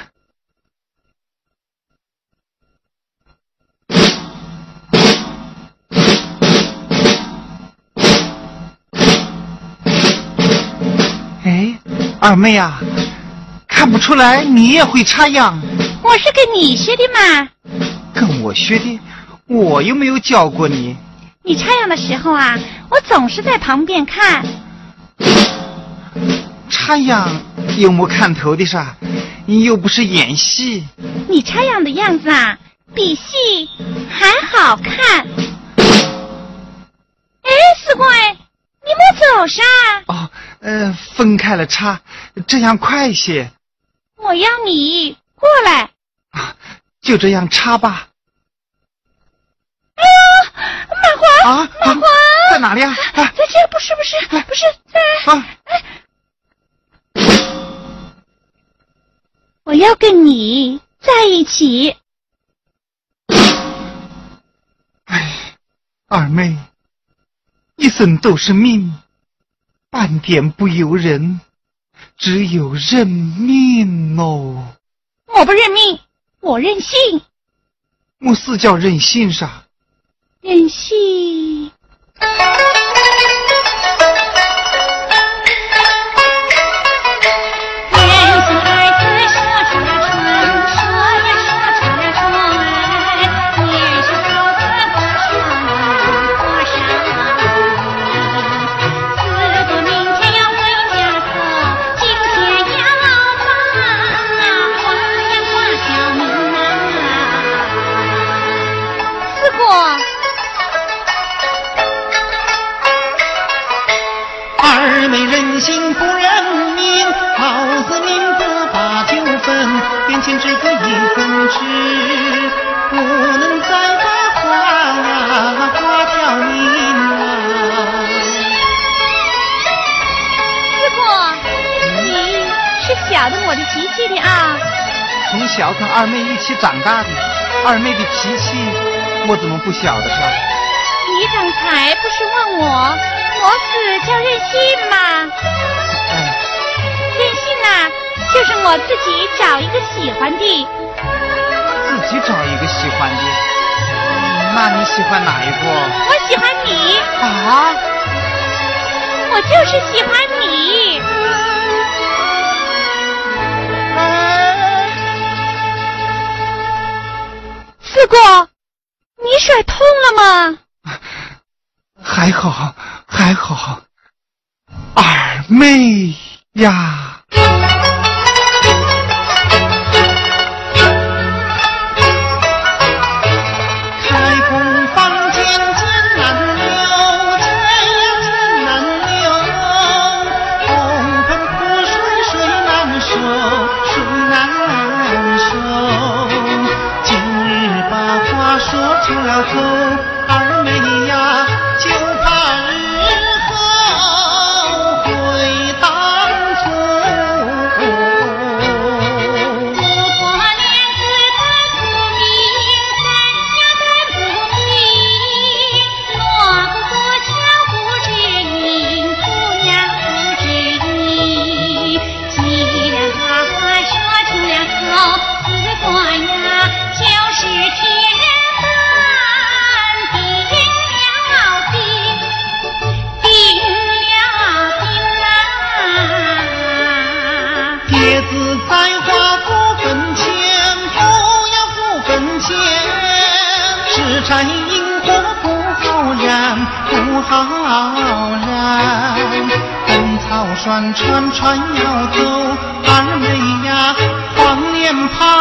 哎，二妹啊，看不出来你也会插秧。我是跟你学的嘛。跟我学的，我又没有教过你。你插秧的时候啊，我总是在旁边看。插秧有没看头的啥？你又不是演戏。你插秧的样子啊，比戏还好看。哎，四贵，你莫走啥？哦，呃，分开了插，这样快些。我要你过来。啊，就这样插吧。哎呦，蚂蟥！啊，蚂蟥、在哪里啊？啊，在这，不是，不是，不是在。啊，我要跟你在一起。哎，二妹，一生都是命，半点不由人，只有认命哦。我不认命，我任性。我是叫任性啥？任性。从小跟二妹一起长大的，二妹的脾气我怎么不晓得呢？你刚才不是问我，我是叫任性吗？哎，任性啊、就是我自己找一个喜欢的。自己找一个喜欢的。嗯那你喜欢哪一个？我喜欢你，啊？我就是喜欢你。四姑，你甩痛了吗？还好，还好。二妹呀，船船船要走，二妹呀，黄脸庞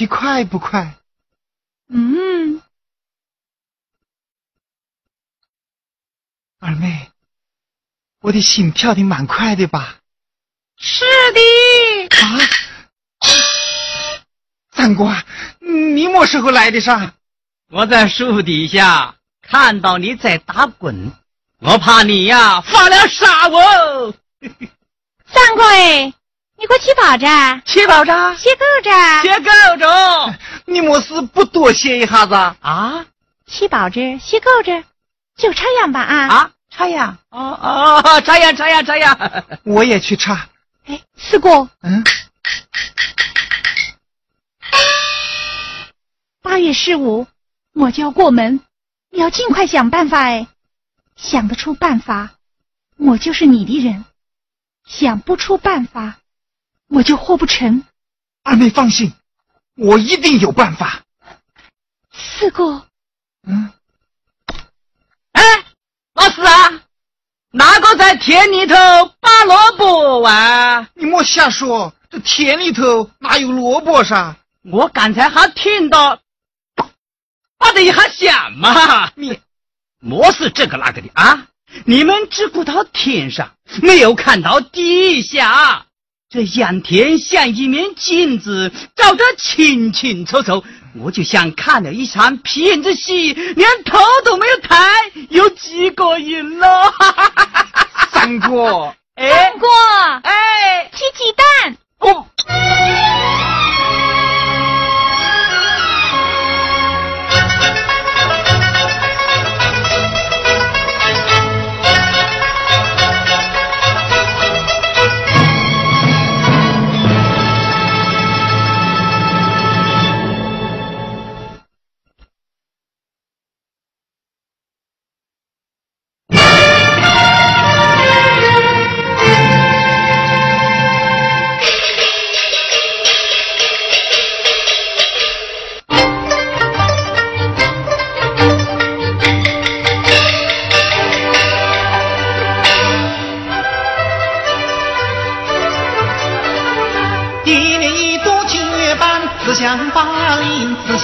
跳得快不快？嗯，二妹，我的心跳的蛮快的吧？是的，啊！三哥，你么时候来的上？我在树底下看到你在打滚，我怕你呀发了傻哦。三哥哎，你给我去跑着，七宝着，歇够着，歇够着你么事不多歇一下子？啊去跑着，歇够着，就这样吧啊！啊！插秧！哦哦，插秧插秧插秧！我也去插。哎，四哥，嗯，八月十五我就要过门，你要尽快想办法哎。想得出办法，我就是你的人；想不出办法，我就活不成。二妹放心，我一定有办法。四哥，嗯，哎，老四啊，哪个在田里头拔萝卜啊？你莫瞎说，这田里头哪有萝卜啥？我刚才还听到，拔的一下响嘛。你莫是这个那个的啊！你们只顾到天上，没有看到地下。这仰天像一面镜子，照得清清楚楚。我就像看了一场皮影子戏，连头都没有抬，有几个人了。三哥，哎哥，哎，吃鸡蛋。哦，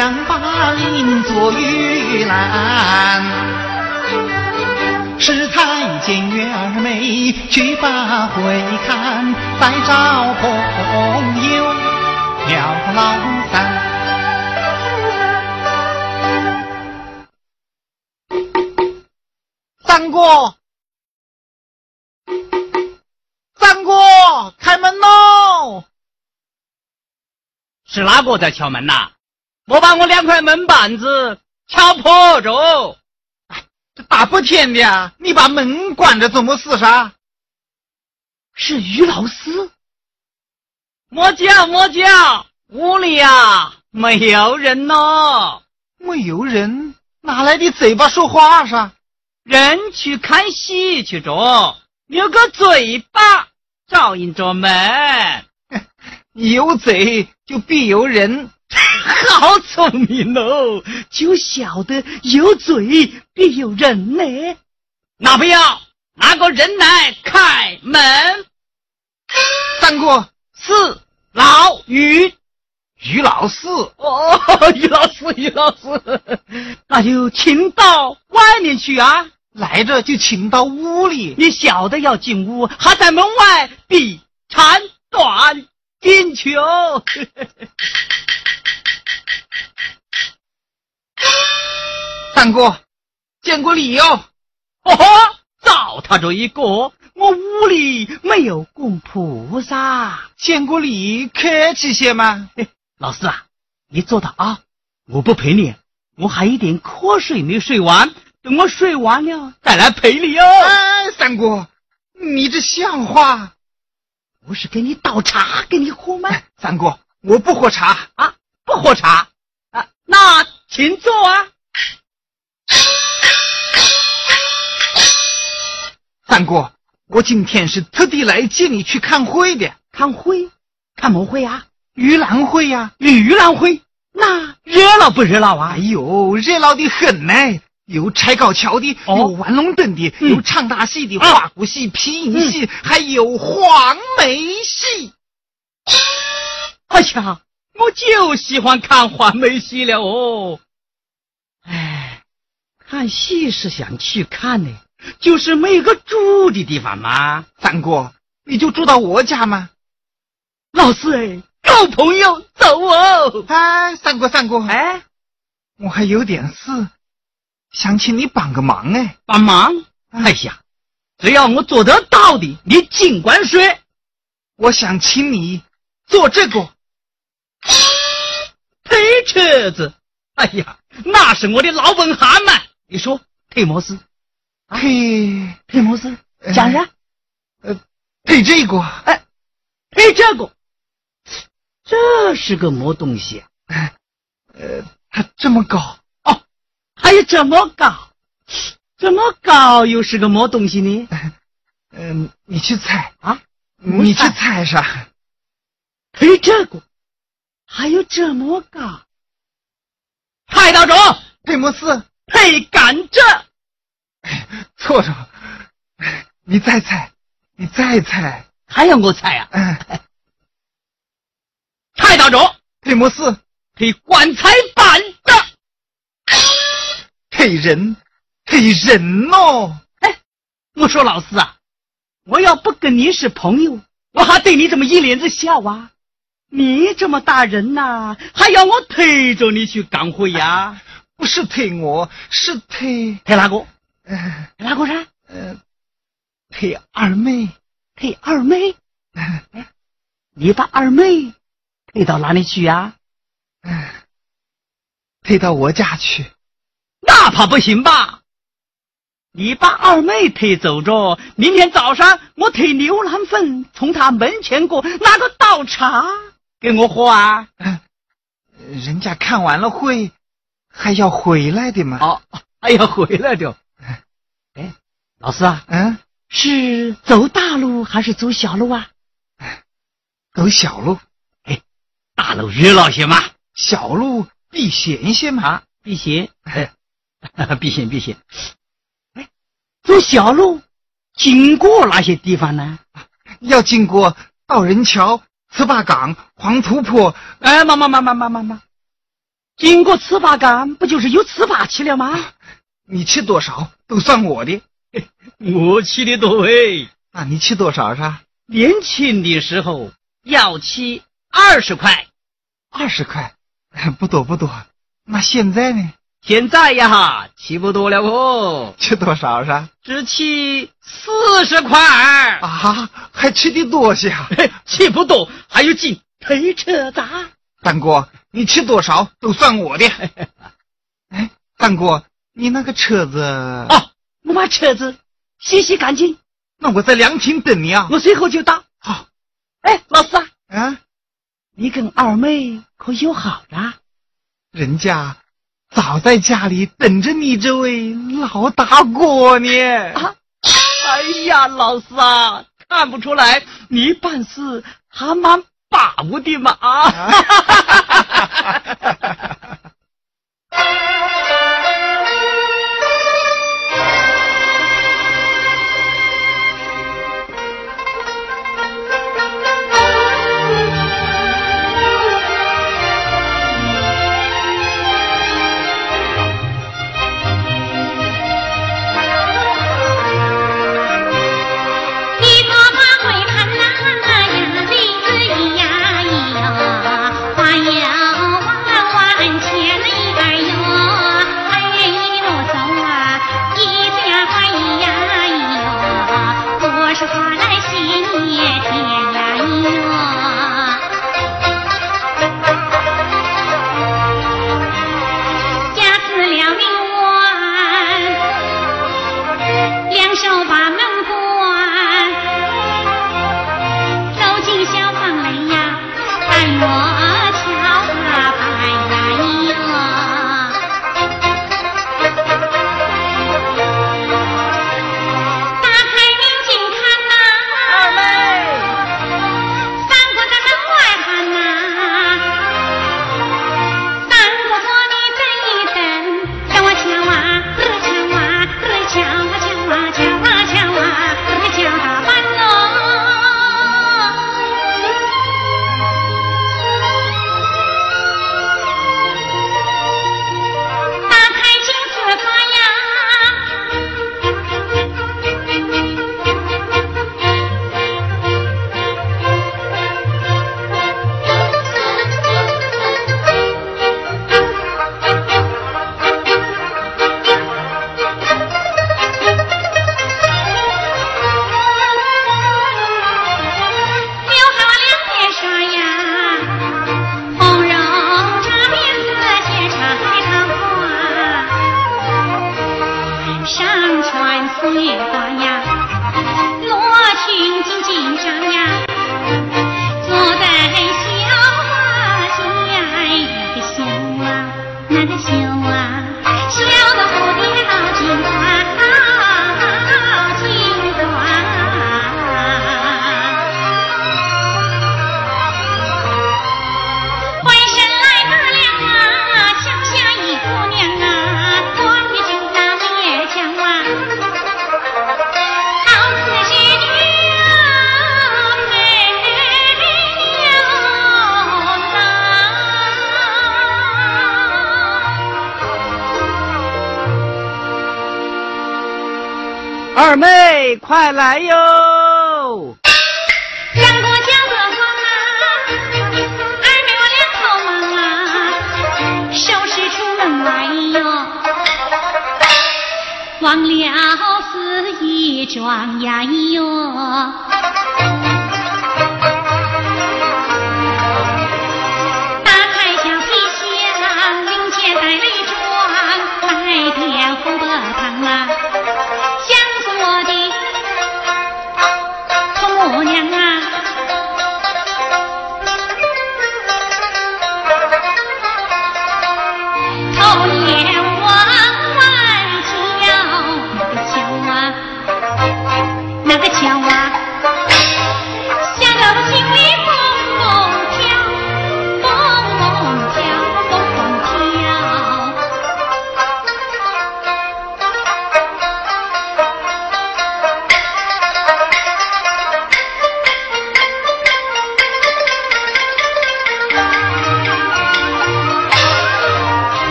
想把林坐玉兰。是太监月儿美去把会看，再找朋友了老三。三哥，三哥，开门喽！是哪个在敲门呐？我把我两块门板子敲破着。这大白天的啊，你把门关着怎么事噻？是于老师。莫叫莫叫，屋里呀没有人呢。没有人，哪来的嘴巴说话噻？人去看戏去着，有个嘴巴照应着门。有嘴就必有人。好聪明哦，就晓得有嘴必有人呢。那不要，拿个人来开门。三哥，四老于于老四，哦，于老四，于老四，那就请到外面去啊！来着就请到屋里。你晓得要进屋，还在门外比长短进去哦。三哥，见过礼哦。哦吼，糟蹋着一个，我屋里没有供菩萨。见过礼，客气些嘛。老四啊，你坐到啊，我不陪你，我还有点瞌睡没睡完，等我睡完了再来陪你哦。哎，三哥，你这像话？不是给你倒茶 给你喝吗？三哥，我不喝茶。啊，不喝茶啊，那请坐啊。三哥，我今天是特地来接你去看会的，看会，看么会啊？盂兰会呀、盂兰会，那热闹不热闹啊哎？呦，热闹的很呢。有拆高桥的，哦有玩龙灯的，嗯有唱大戏的，啊花鼓戏、皮影戏，还有黄梅戏。哎呀，我就喜欢看黄梅戏了哦。哎，看戏是想去看呢，就是没有个住的地方嘛。三哥，你就住到我家吗？老四哎，够朋友走哦。哎，三哥，三哥，哎，我还有点事，想请你帮个忙哎。帮忙。哎呀，只要我做得到的，你尽管说。我想请你做这个。推车子，哎呀，那是我的老本行嘛。你说推么事？嘿，推么事？讲呀。配这个，哎，推这个，这是个么东西？呃，它这么高，哦，还有这么高，这么高又是个么东西呢？嗯、你去猜啊，你去猜猜啥？推这个，还有这么高。派道中，配么事？配甘蔗。错着，你再猜，你再猜，还要我猜啊？嗯、派道中，配么事？配棺材板的。配人，配人哦。哎我说老四啊，我要不跟你是朋友，我还对你这么一脸子笑啊？你这么大人呐、还要我推着你去干活呀？不是推我，是推，推哪个？呃推哪个噻？呃，推二妹。推二妹。呃你把二妹推到哪里去呀？嗯推到我家去。那怕不行吧？你把二妹推走着，明天早上我推牛腩粉从他门前过，拿个倒茶给我喝啊！呃人家看完了会，还要回来的嘛。哦，还要回来的。哎，老师啊，嗯，是走大路还是走小路啊？走小路，哎大路热闹些嘛，小路避嫌些嘛。啊，避嫌，哎，避险避险。哎，走小路经过哪些地方呢？要经过道人桥、糍粑岗、黄土坡。哎，妈妈妈妈妈妈妈，经过糍粑岗，不就是有糍粑去了吗？你吃多少都算我的。我吃的多哎，那你吃多少是？年轻的时候要吃二十块，二十块，不多不多。那现在呢？现在呀，吃不多了哦，吃多少是？只吃四十块。啊，还吃的多些啊！嘿，吃不多，还有进推车子啊。三哥，你吃多少都算我的。哎，三哥，你那个车子，哦，我把车子洗洗干净，那我在凉亭等你啊。我随后就到。好，哎，老师啊，啊，你跟二妹可有好了？人家早在家里等着你这位老大哥呢。啊，哎呀，老师啊，看不出来你办事还蛮把握的嘛啊！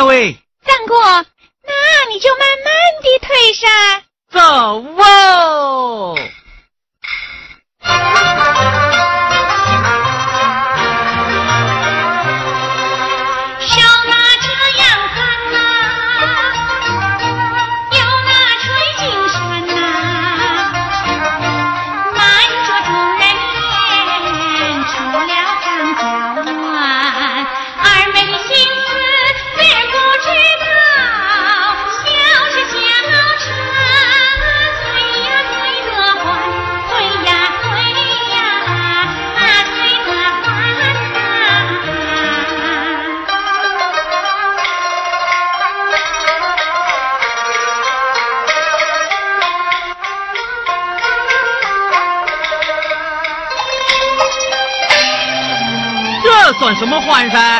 家什么还噻？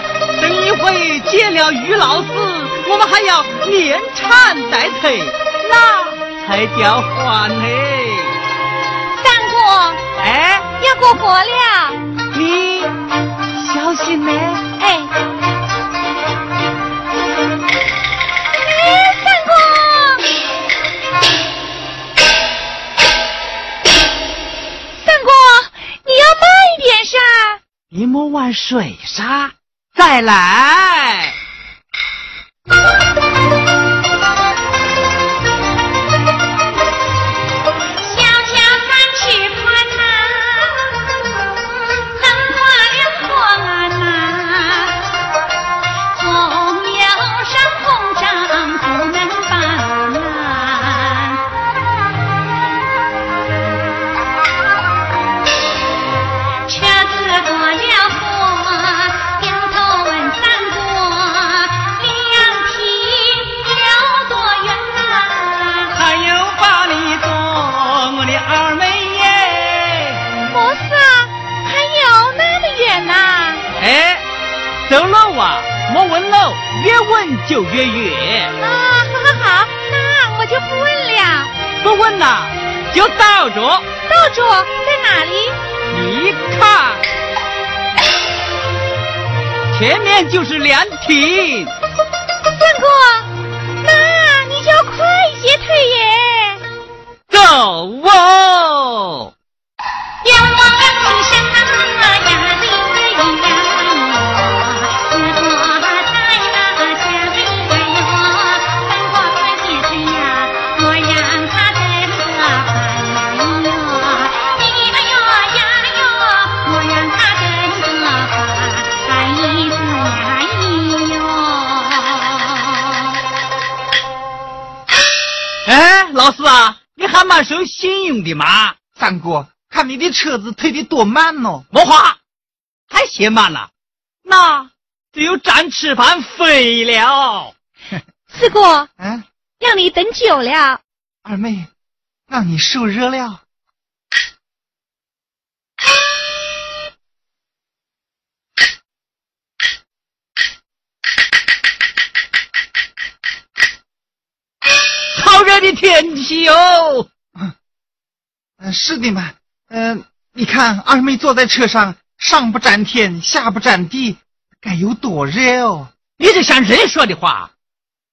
就不问了。不问呐，就到着，到着在哪里？你看，前面就是凉亭。守信用的嘛？三哥，看你的车子推得多慢哦。莫话，还嫌慢了，那只有站吃饭飞了。四哥，嗯，让你等久了。二妹，让你受热了。好热的天气哦！嗯，是的嘛。嗯、你看二妹坐在车上，上不沾天，下不沾地，该有多热哦。你这像人说的话。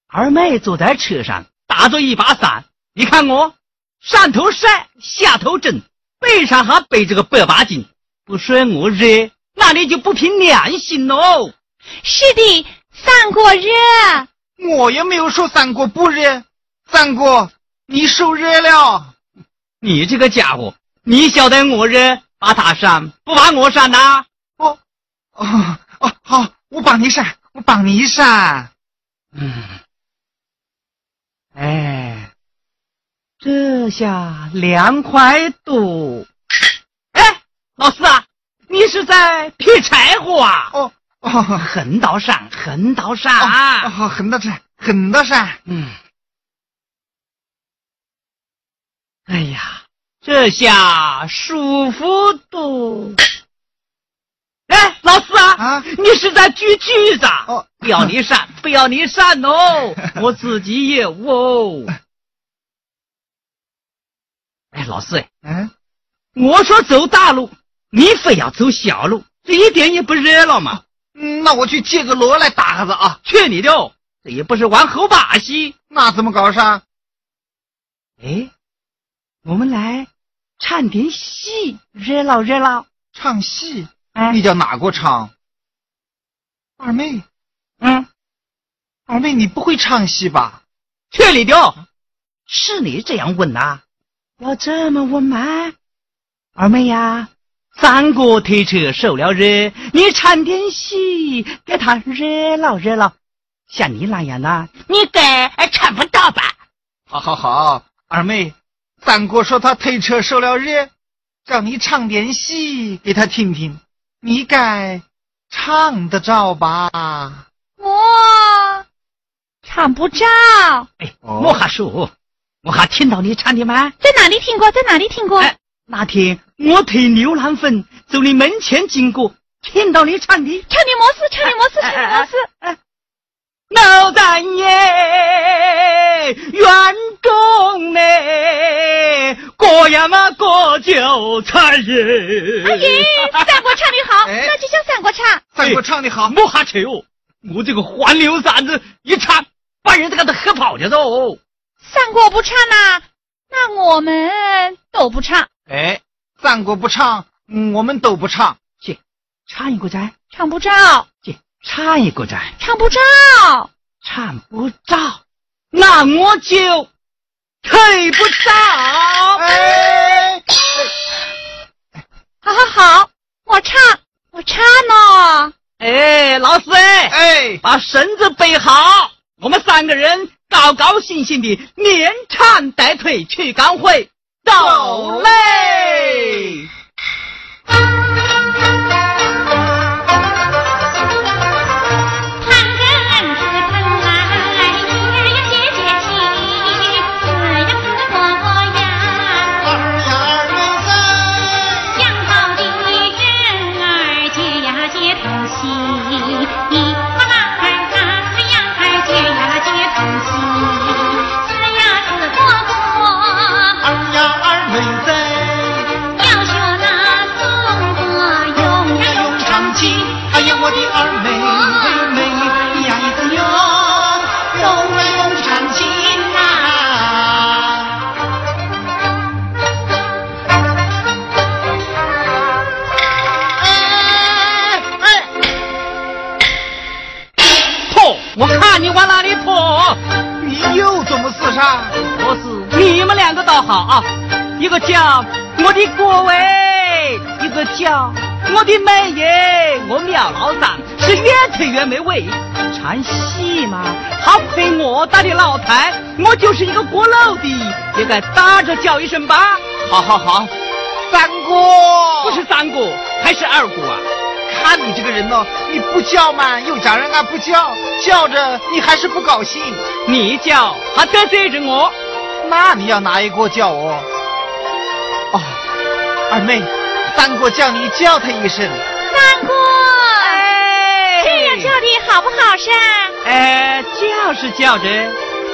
二妹坐在车上，打着一把伞，你看我，上头晒，下头蒸，背上还背着个百把斤，不说我热，那你就不凭良心喽。是的，三哥热。我也没有说三哥不热，三哥你受热了。你这个家伙，你晓得我热，把他扇，不把我扇呐？哦，哦哦，好，我帮你扇，我帮你扇。嗯，哎，这下凉快多。哎，老四啊，你是在劈柴火啊？哦哦，横刀扇，横刀扇哦啊！好，横刀扇，横刀扇。嗯，哎呀，这下舒服多。哎，老四啊，啊你是在锯锯子啊？哦不要你扇，不要你扇哦，我自己也哦。哎，老师，哎嗯，我说走大路，你非要走小路，这一点也不热闹嘛。嗯那我去借个锣来打个子啊。去你的哦，这也不是玩猴把戏。那怎么搞上？哎，我们来唱点戏，热闹热闹。唱戏？哎你叫哪个唱？二妹，嗯，二妹，你不会唱戏吧？去你的哦，是你这样问呐、要这么问吗？二妹呀，三哥推车受了热，你唱点戏给他热闹热闹。像你那样的，你该唱不到吧？好好好，二妹，三哥说他推车受了热，叫你唱点戏给他听听，你该唱得着吧？我唱不着，哎，哦我还说，我还听到你唱的吗？在哪里听过？在哪里听过？哎，那天我推牛腩粉走你门前经过，听到你唱的。唱的么斯，唱的么斯，唱的么斯。老大爷，园中嘞，过呀嘛过就菜耶。哎耶，三国唱的好，哎那就叫三国唱。三国唱的好，莫哈扯哦，我这个黄牛嗓子一唱，把人这个都喝跑了哦。三国不唱呐，那我们都不唱，哎，三国不唱，嗯我们都不唱。去，唱一个站，唱不着，去，唱一个站，唱不着。唱不着，那我就退不着。哎，好好好，我唱，我唱呢。哎，老师哎。把绳子背好，我们三个人高高兴兴的连唱带退去赶会，走嘞！要学那松国勇长情哎呀我的二妹妹呀一个勇敢勇长情啊。哎哎。我看你往哪里破你又怎么厮杀？我是你们两个倒好啊。一个叫我的各位，一个叫我的美耶，我苗老三是越推越没味。唱戏嘛，好亏我打的老太，我就是一个过路的，也该打着叫一声吧。好好好，三哥，不是三哥，还是二哥啊？看你这个人哦，你不叫嘛，又叫人家不叫，叫着你还是不高兴。你叫还得罪着我，那你要哪一个叫我？哦，二妹，三哥叫你叫他一声。三哥，哎，这样叫的好不好噻？哎，叫是叫着，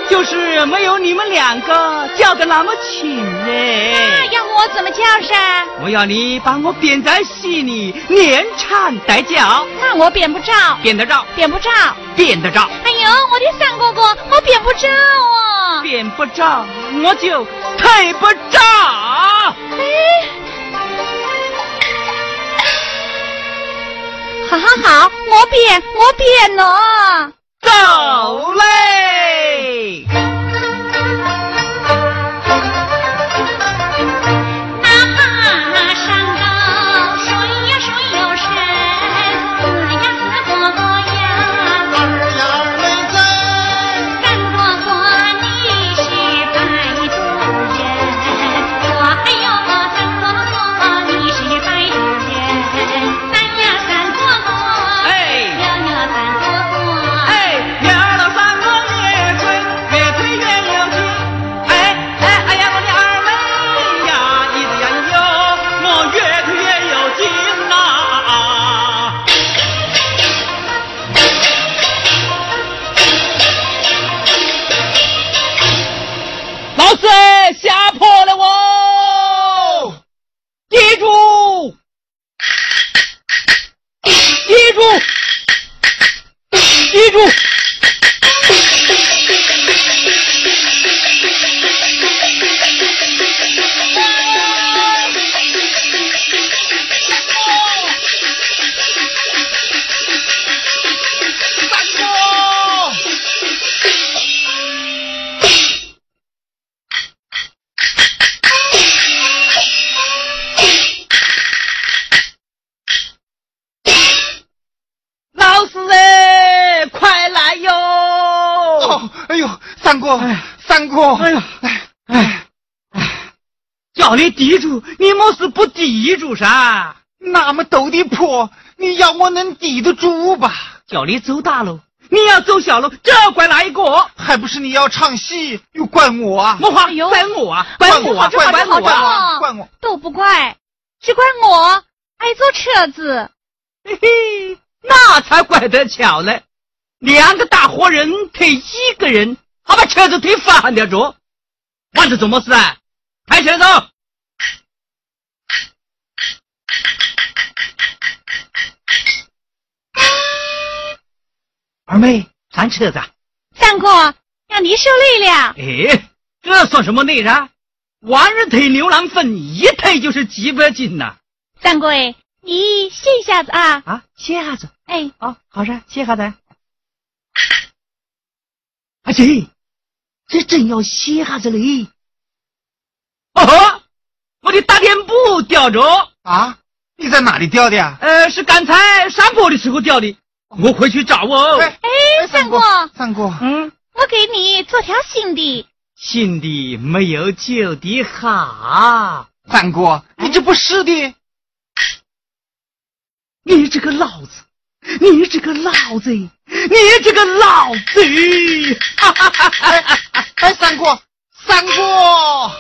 就是没有你们两个叫的那么亲那哎。要我怎么叫噻？我要你把我编在戏里，连唱带叫，那我扁不着，扁得着，扁不着。扁得着，哎呦，我的三哥哥，我扁不着啊！编不着，我就推不着。哎，好好好，我变，我变了。走嘞！老师下坡了我，记住，记住。住啥？那么陡的坡，你要我能抵得住吧？叫你走大路，你要走小路，这怪哪一个？还不是你要唱戏，又怪我啊！莫话哎呦怪我啊，怪我啊，怪怪我我怪啊！我，怪我！都不怪，只怪我爱坐车子。嘿嘿，那才怪得巧嘞。两个大活人推一个人，还把车子推翻了着，玩着做么事啊？开车走！二妹，咱车子啊。三哥，让你受累了。哎，这算什么内啊？万人推牛郎粉，一推就是几百斤呐、三哥哎，你歇一下子啊。啊！歇下子，哎，哦，好噻，歇下子。阿姐，这真要歇下子嘞。哦，我的大垫布掉着，啊，你在哪里掉的呀？呃，是刚才上坡的时候掉的，我回去找哦。哎哎，三哥，三哥，嗯，我给你做条新的。新的没有旧的好。三哥，你这不是的，你这个老子，你这个老子，你这个老子！哈哈哈哈哈哈！哎，三哥，三哥，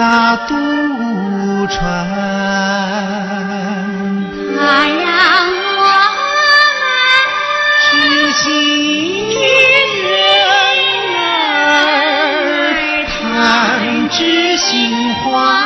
大渡船，它让我们知心人儿谈知心话。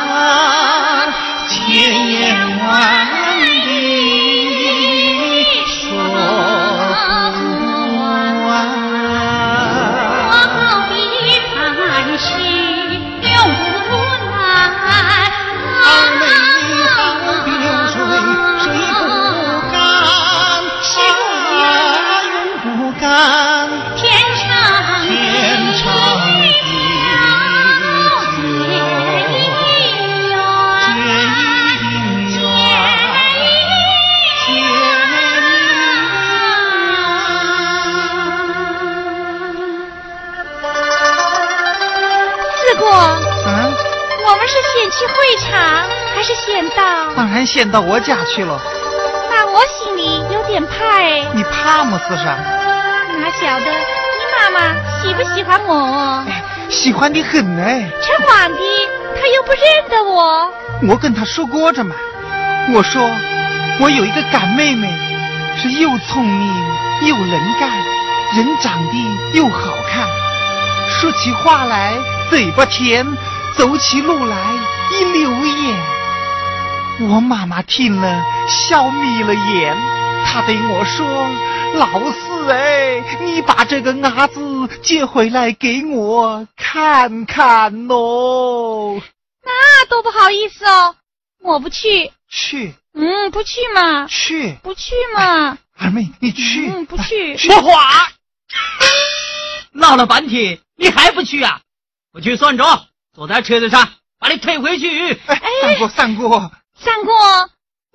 呀场还是先到？当然先到我家去了。那我心里有点怕哎。你怕么，四婶？哪晓得你妈妈喜不喜欢我？喜欢的很哎。扯谎的他又不认得我。我跟他说过着嘛，我说我有一个干妹妹，是又聪明又能干，人长得又好看，说起话来嘴巴甜，走起路来一溜眼。我妈妈听了笑眯了眼，她对我说：“老四哎，你把这个伢子接回来给我看看喽。”那多不好意思哦，我不去。去，嗯，不去嘛。去，不去嘛。二妹，你去。嗯，不去。说话！闹了半天，你还不去啊？不去算着，坐在车子上，把你推回去。哎，三哥，三哥，三哥，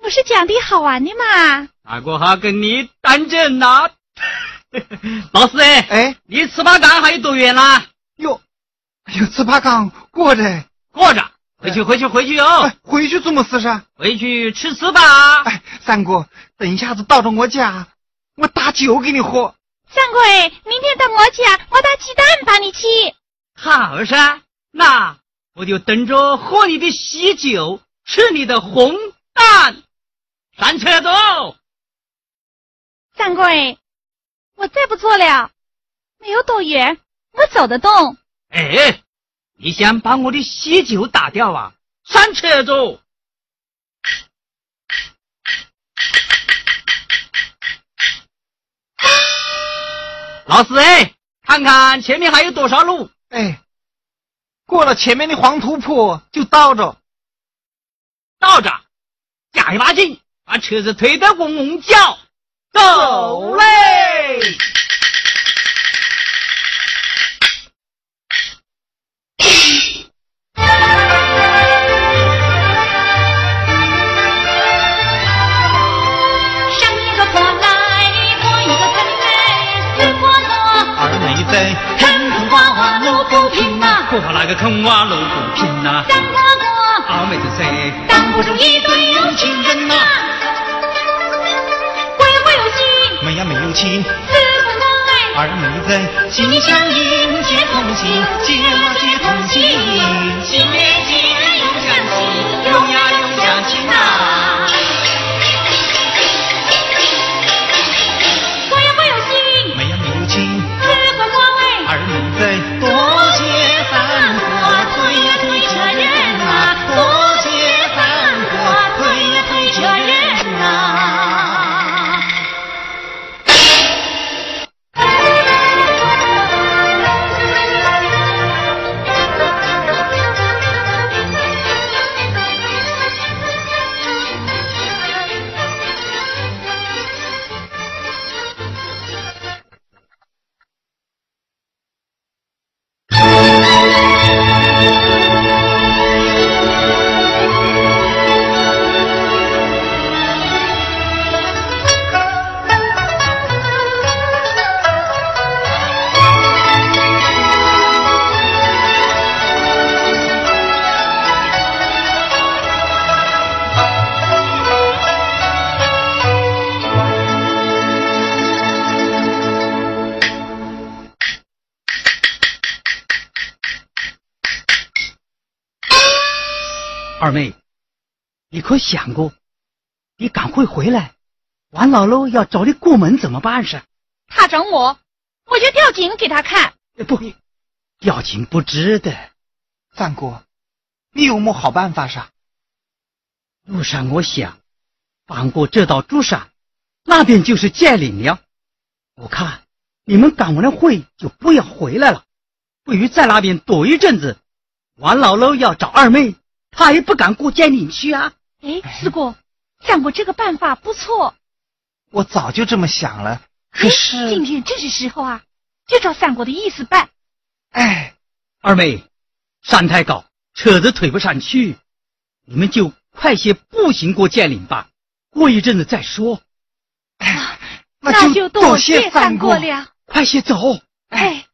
不是讲的好玩的吗。大哥还跟你当真呐？老师哎，哎，离糍粑岗还有多远啦？哟，哎呦，糍粑岗过着，过着。回去，回去，回去哦！哎，回去做么事噻？回去吃糍粑。哎，三哥，等一下子到了我家，我打酒给你喝。三哥哎，明天到我家，我打鸡蛋把你吃。好噻，那我就等着喝你的喜酒，吃你的红蛋。上车走。三哥哎，我再不做了，没有多远，我走得动。哎。你想把我的喜酒打掉啊？上车走！老四哎，看看前面还有多少路？哎，过了前面的黄土坡就倒着，倒着，加一把劲，把车子推得嗡嗡叫，走嘞。上一个！过那个坑洼路不平呐，三哥哥，好妹子谁挡不住一对有情人呐？没有心？没呀没有情。四分爱，二妹子心相印结同心，结啊结同心，心连心永相亲，有呀有相亲呐。可想过，你赶快回来，王老喽要找你过门怎么办是？他找我，我就吊井给他看。不，吊井不值得。三哥，你有么好办法啥？路上我想，翻过这道珠山，那边就是建岭了。我看你们赶完了会就不要回来了，不如在那边躲一阵子。王老喽要找二妹，他也不敢过建岭去啊。哎，四姑，三哥这个办法不错。我早就这么想了，可是今天正是时候啊，就照三哥的意思办。哎，二妹，山太高，车子推不上去，你们就快些步行过剑岭吧，过一阵子再说。哎，那就多谢三哥了。快些走。哎，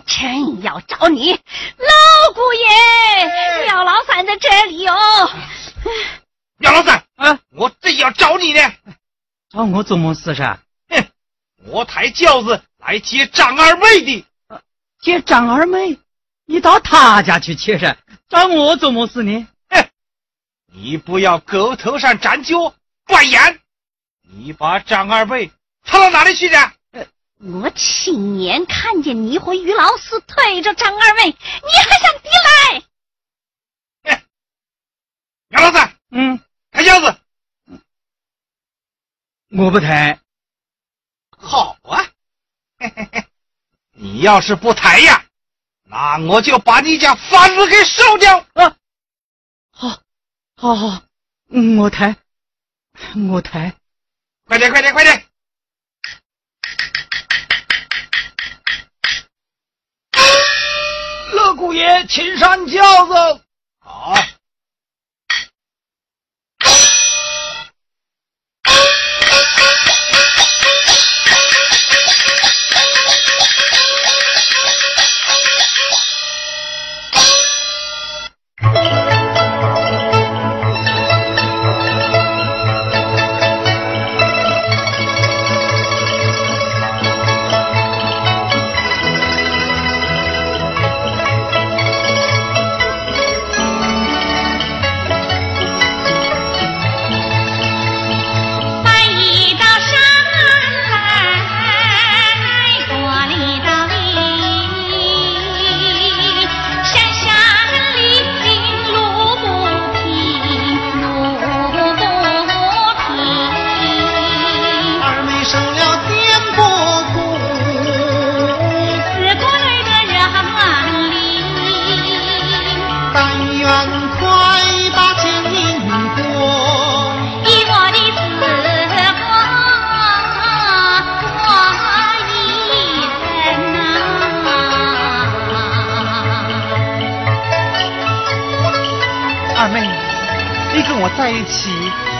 真要找你，老姑爷，廖老三在这里哦。杨老三，啊，我正要找你呢。找我做么事噻？哼，我抬轿子来接张二妹的。接张二妹，你到他家去去噻，找我做么事呢？哼，你不要狗头上沾脚，怪眼。你把张二妹藏到哪里去的？我亲眼看见你和于老四推着张二妹，你还想抵赖？哼，杨老三，嗯，抬轿子。我不抬。好啊，嘿嘿嘿，你要是不抬呀，那我就把你家房子给烧掉。啊，好，好好，嗯我抬，我抬。快点，快点，快点！姑爷，请上轿子。好，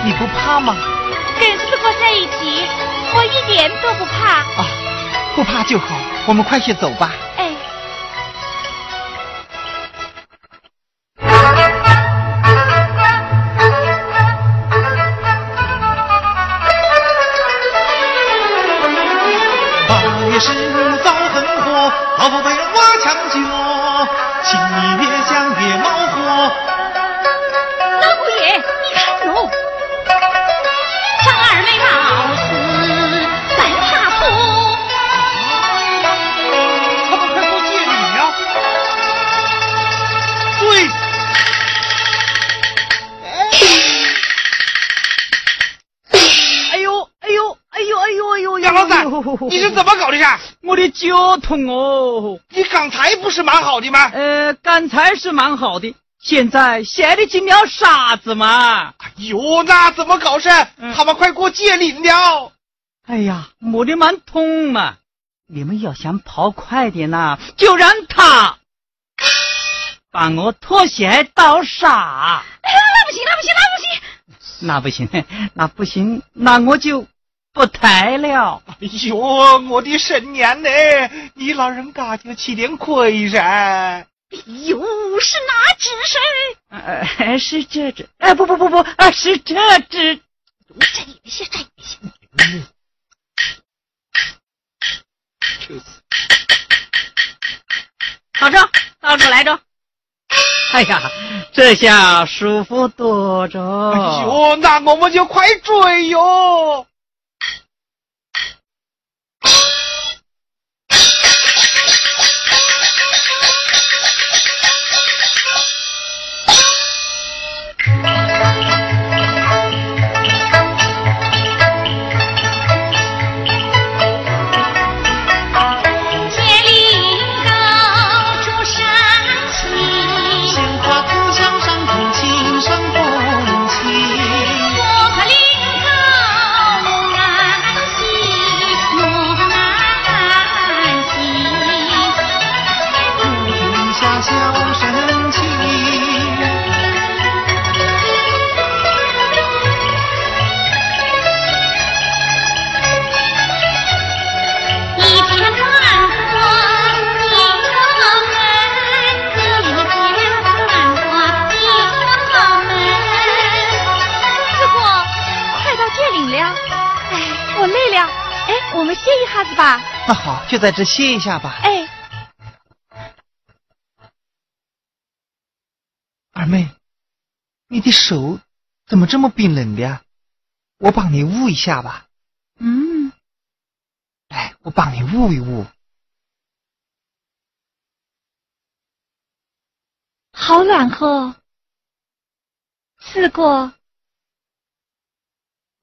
你不怕吗？跟四哥在一起，我一点都不怕。啊，不怕就好。我们快些走吧。痛哦。你刚才不是蛮好的吗？呃，刚才是蛮好的，现在陷得进了沙子嘛。哎呦，那怎么搞事？嗯他们快过界岭了。哎呀，磨得蛮痛嘛。你们要想跑快点呐、就让他帮我脱鞋倒沙。哎呀，那不行，那不行，那不行。那不行，那不行，那我就不抬了。哎呦，我的神年呢！你老人家就吃点亏噻。哎呦，是哪只手？呃，是这只，哎，不不不不，啊，是这只。这一些，这一些。就是倒着，倒着来着。哎呀，这下舒服多着。哎呦，那我们就快追哟！you 我们歇一下子吧。那好，就在这歇一下吧。哎，二妹，你的手怎么这么冰冷的呀？我帮你捂一下吧。嗯，来，我帮你捂一捂。好暖和。四哥，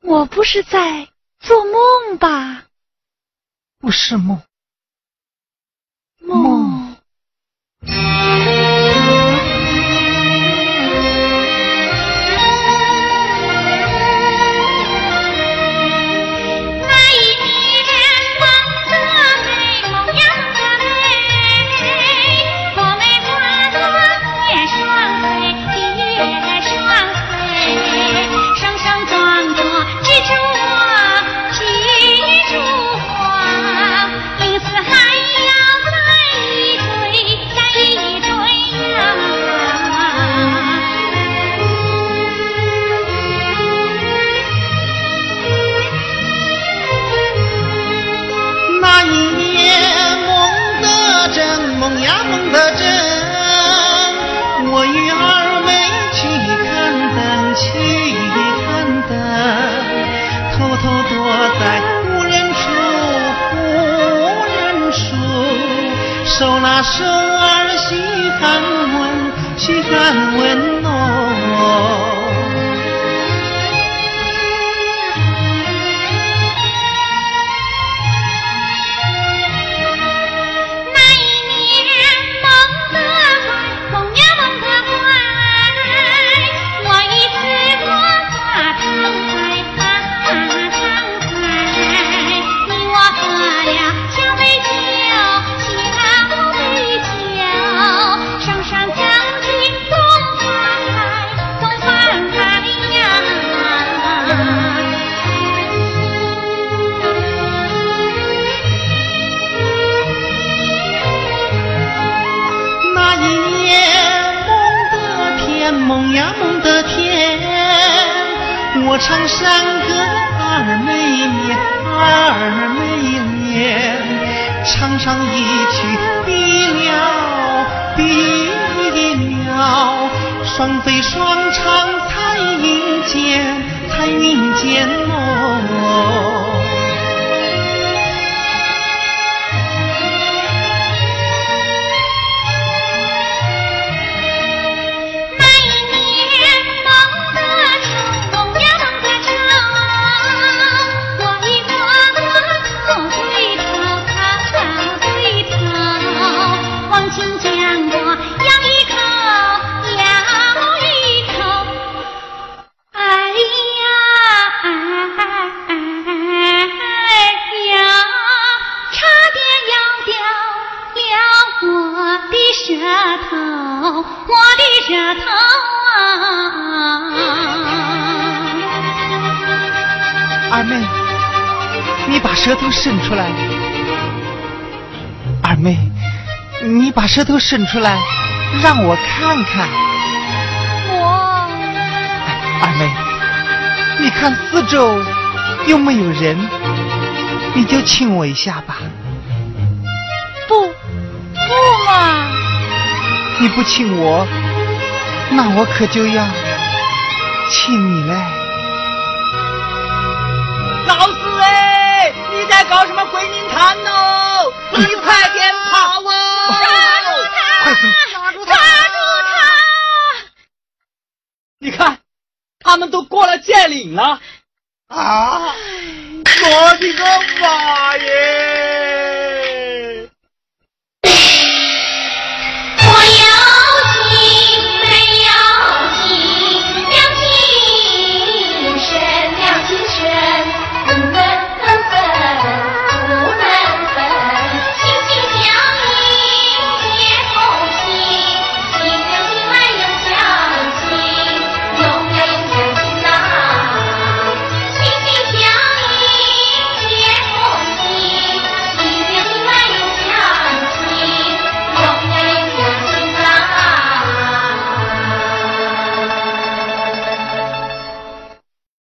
我不是在做梦吧？不是梦，梦。手拉手儿细寒温，细寒温哦。山歌儿美绵，儿美绵，唱上一曲比了比了，双飞双。舌头伸出来，让我看看。我哎，二妹，你看四周有没有人？你就亲我一下吧。不不嘛，你不亲我，那我可就要亲你嘞。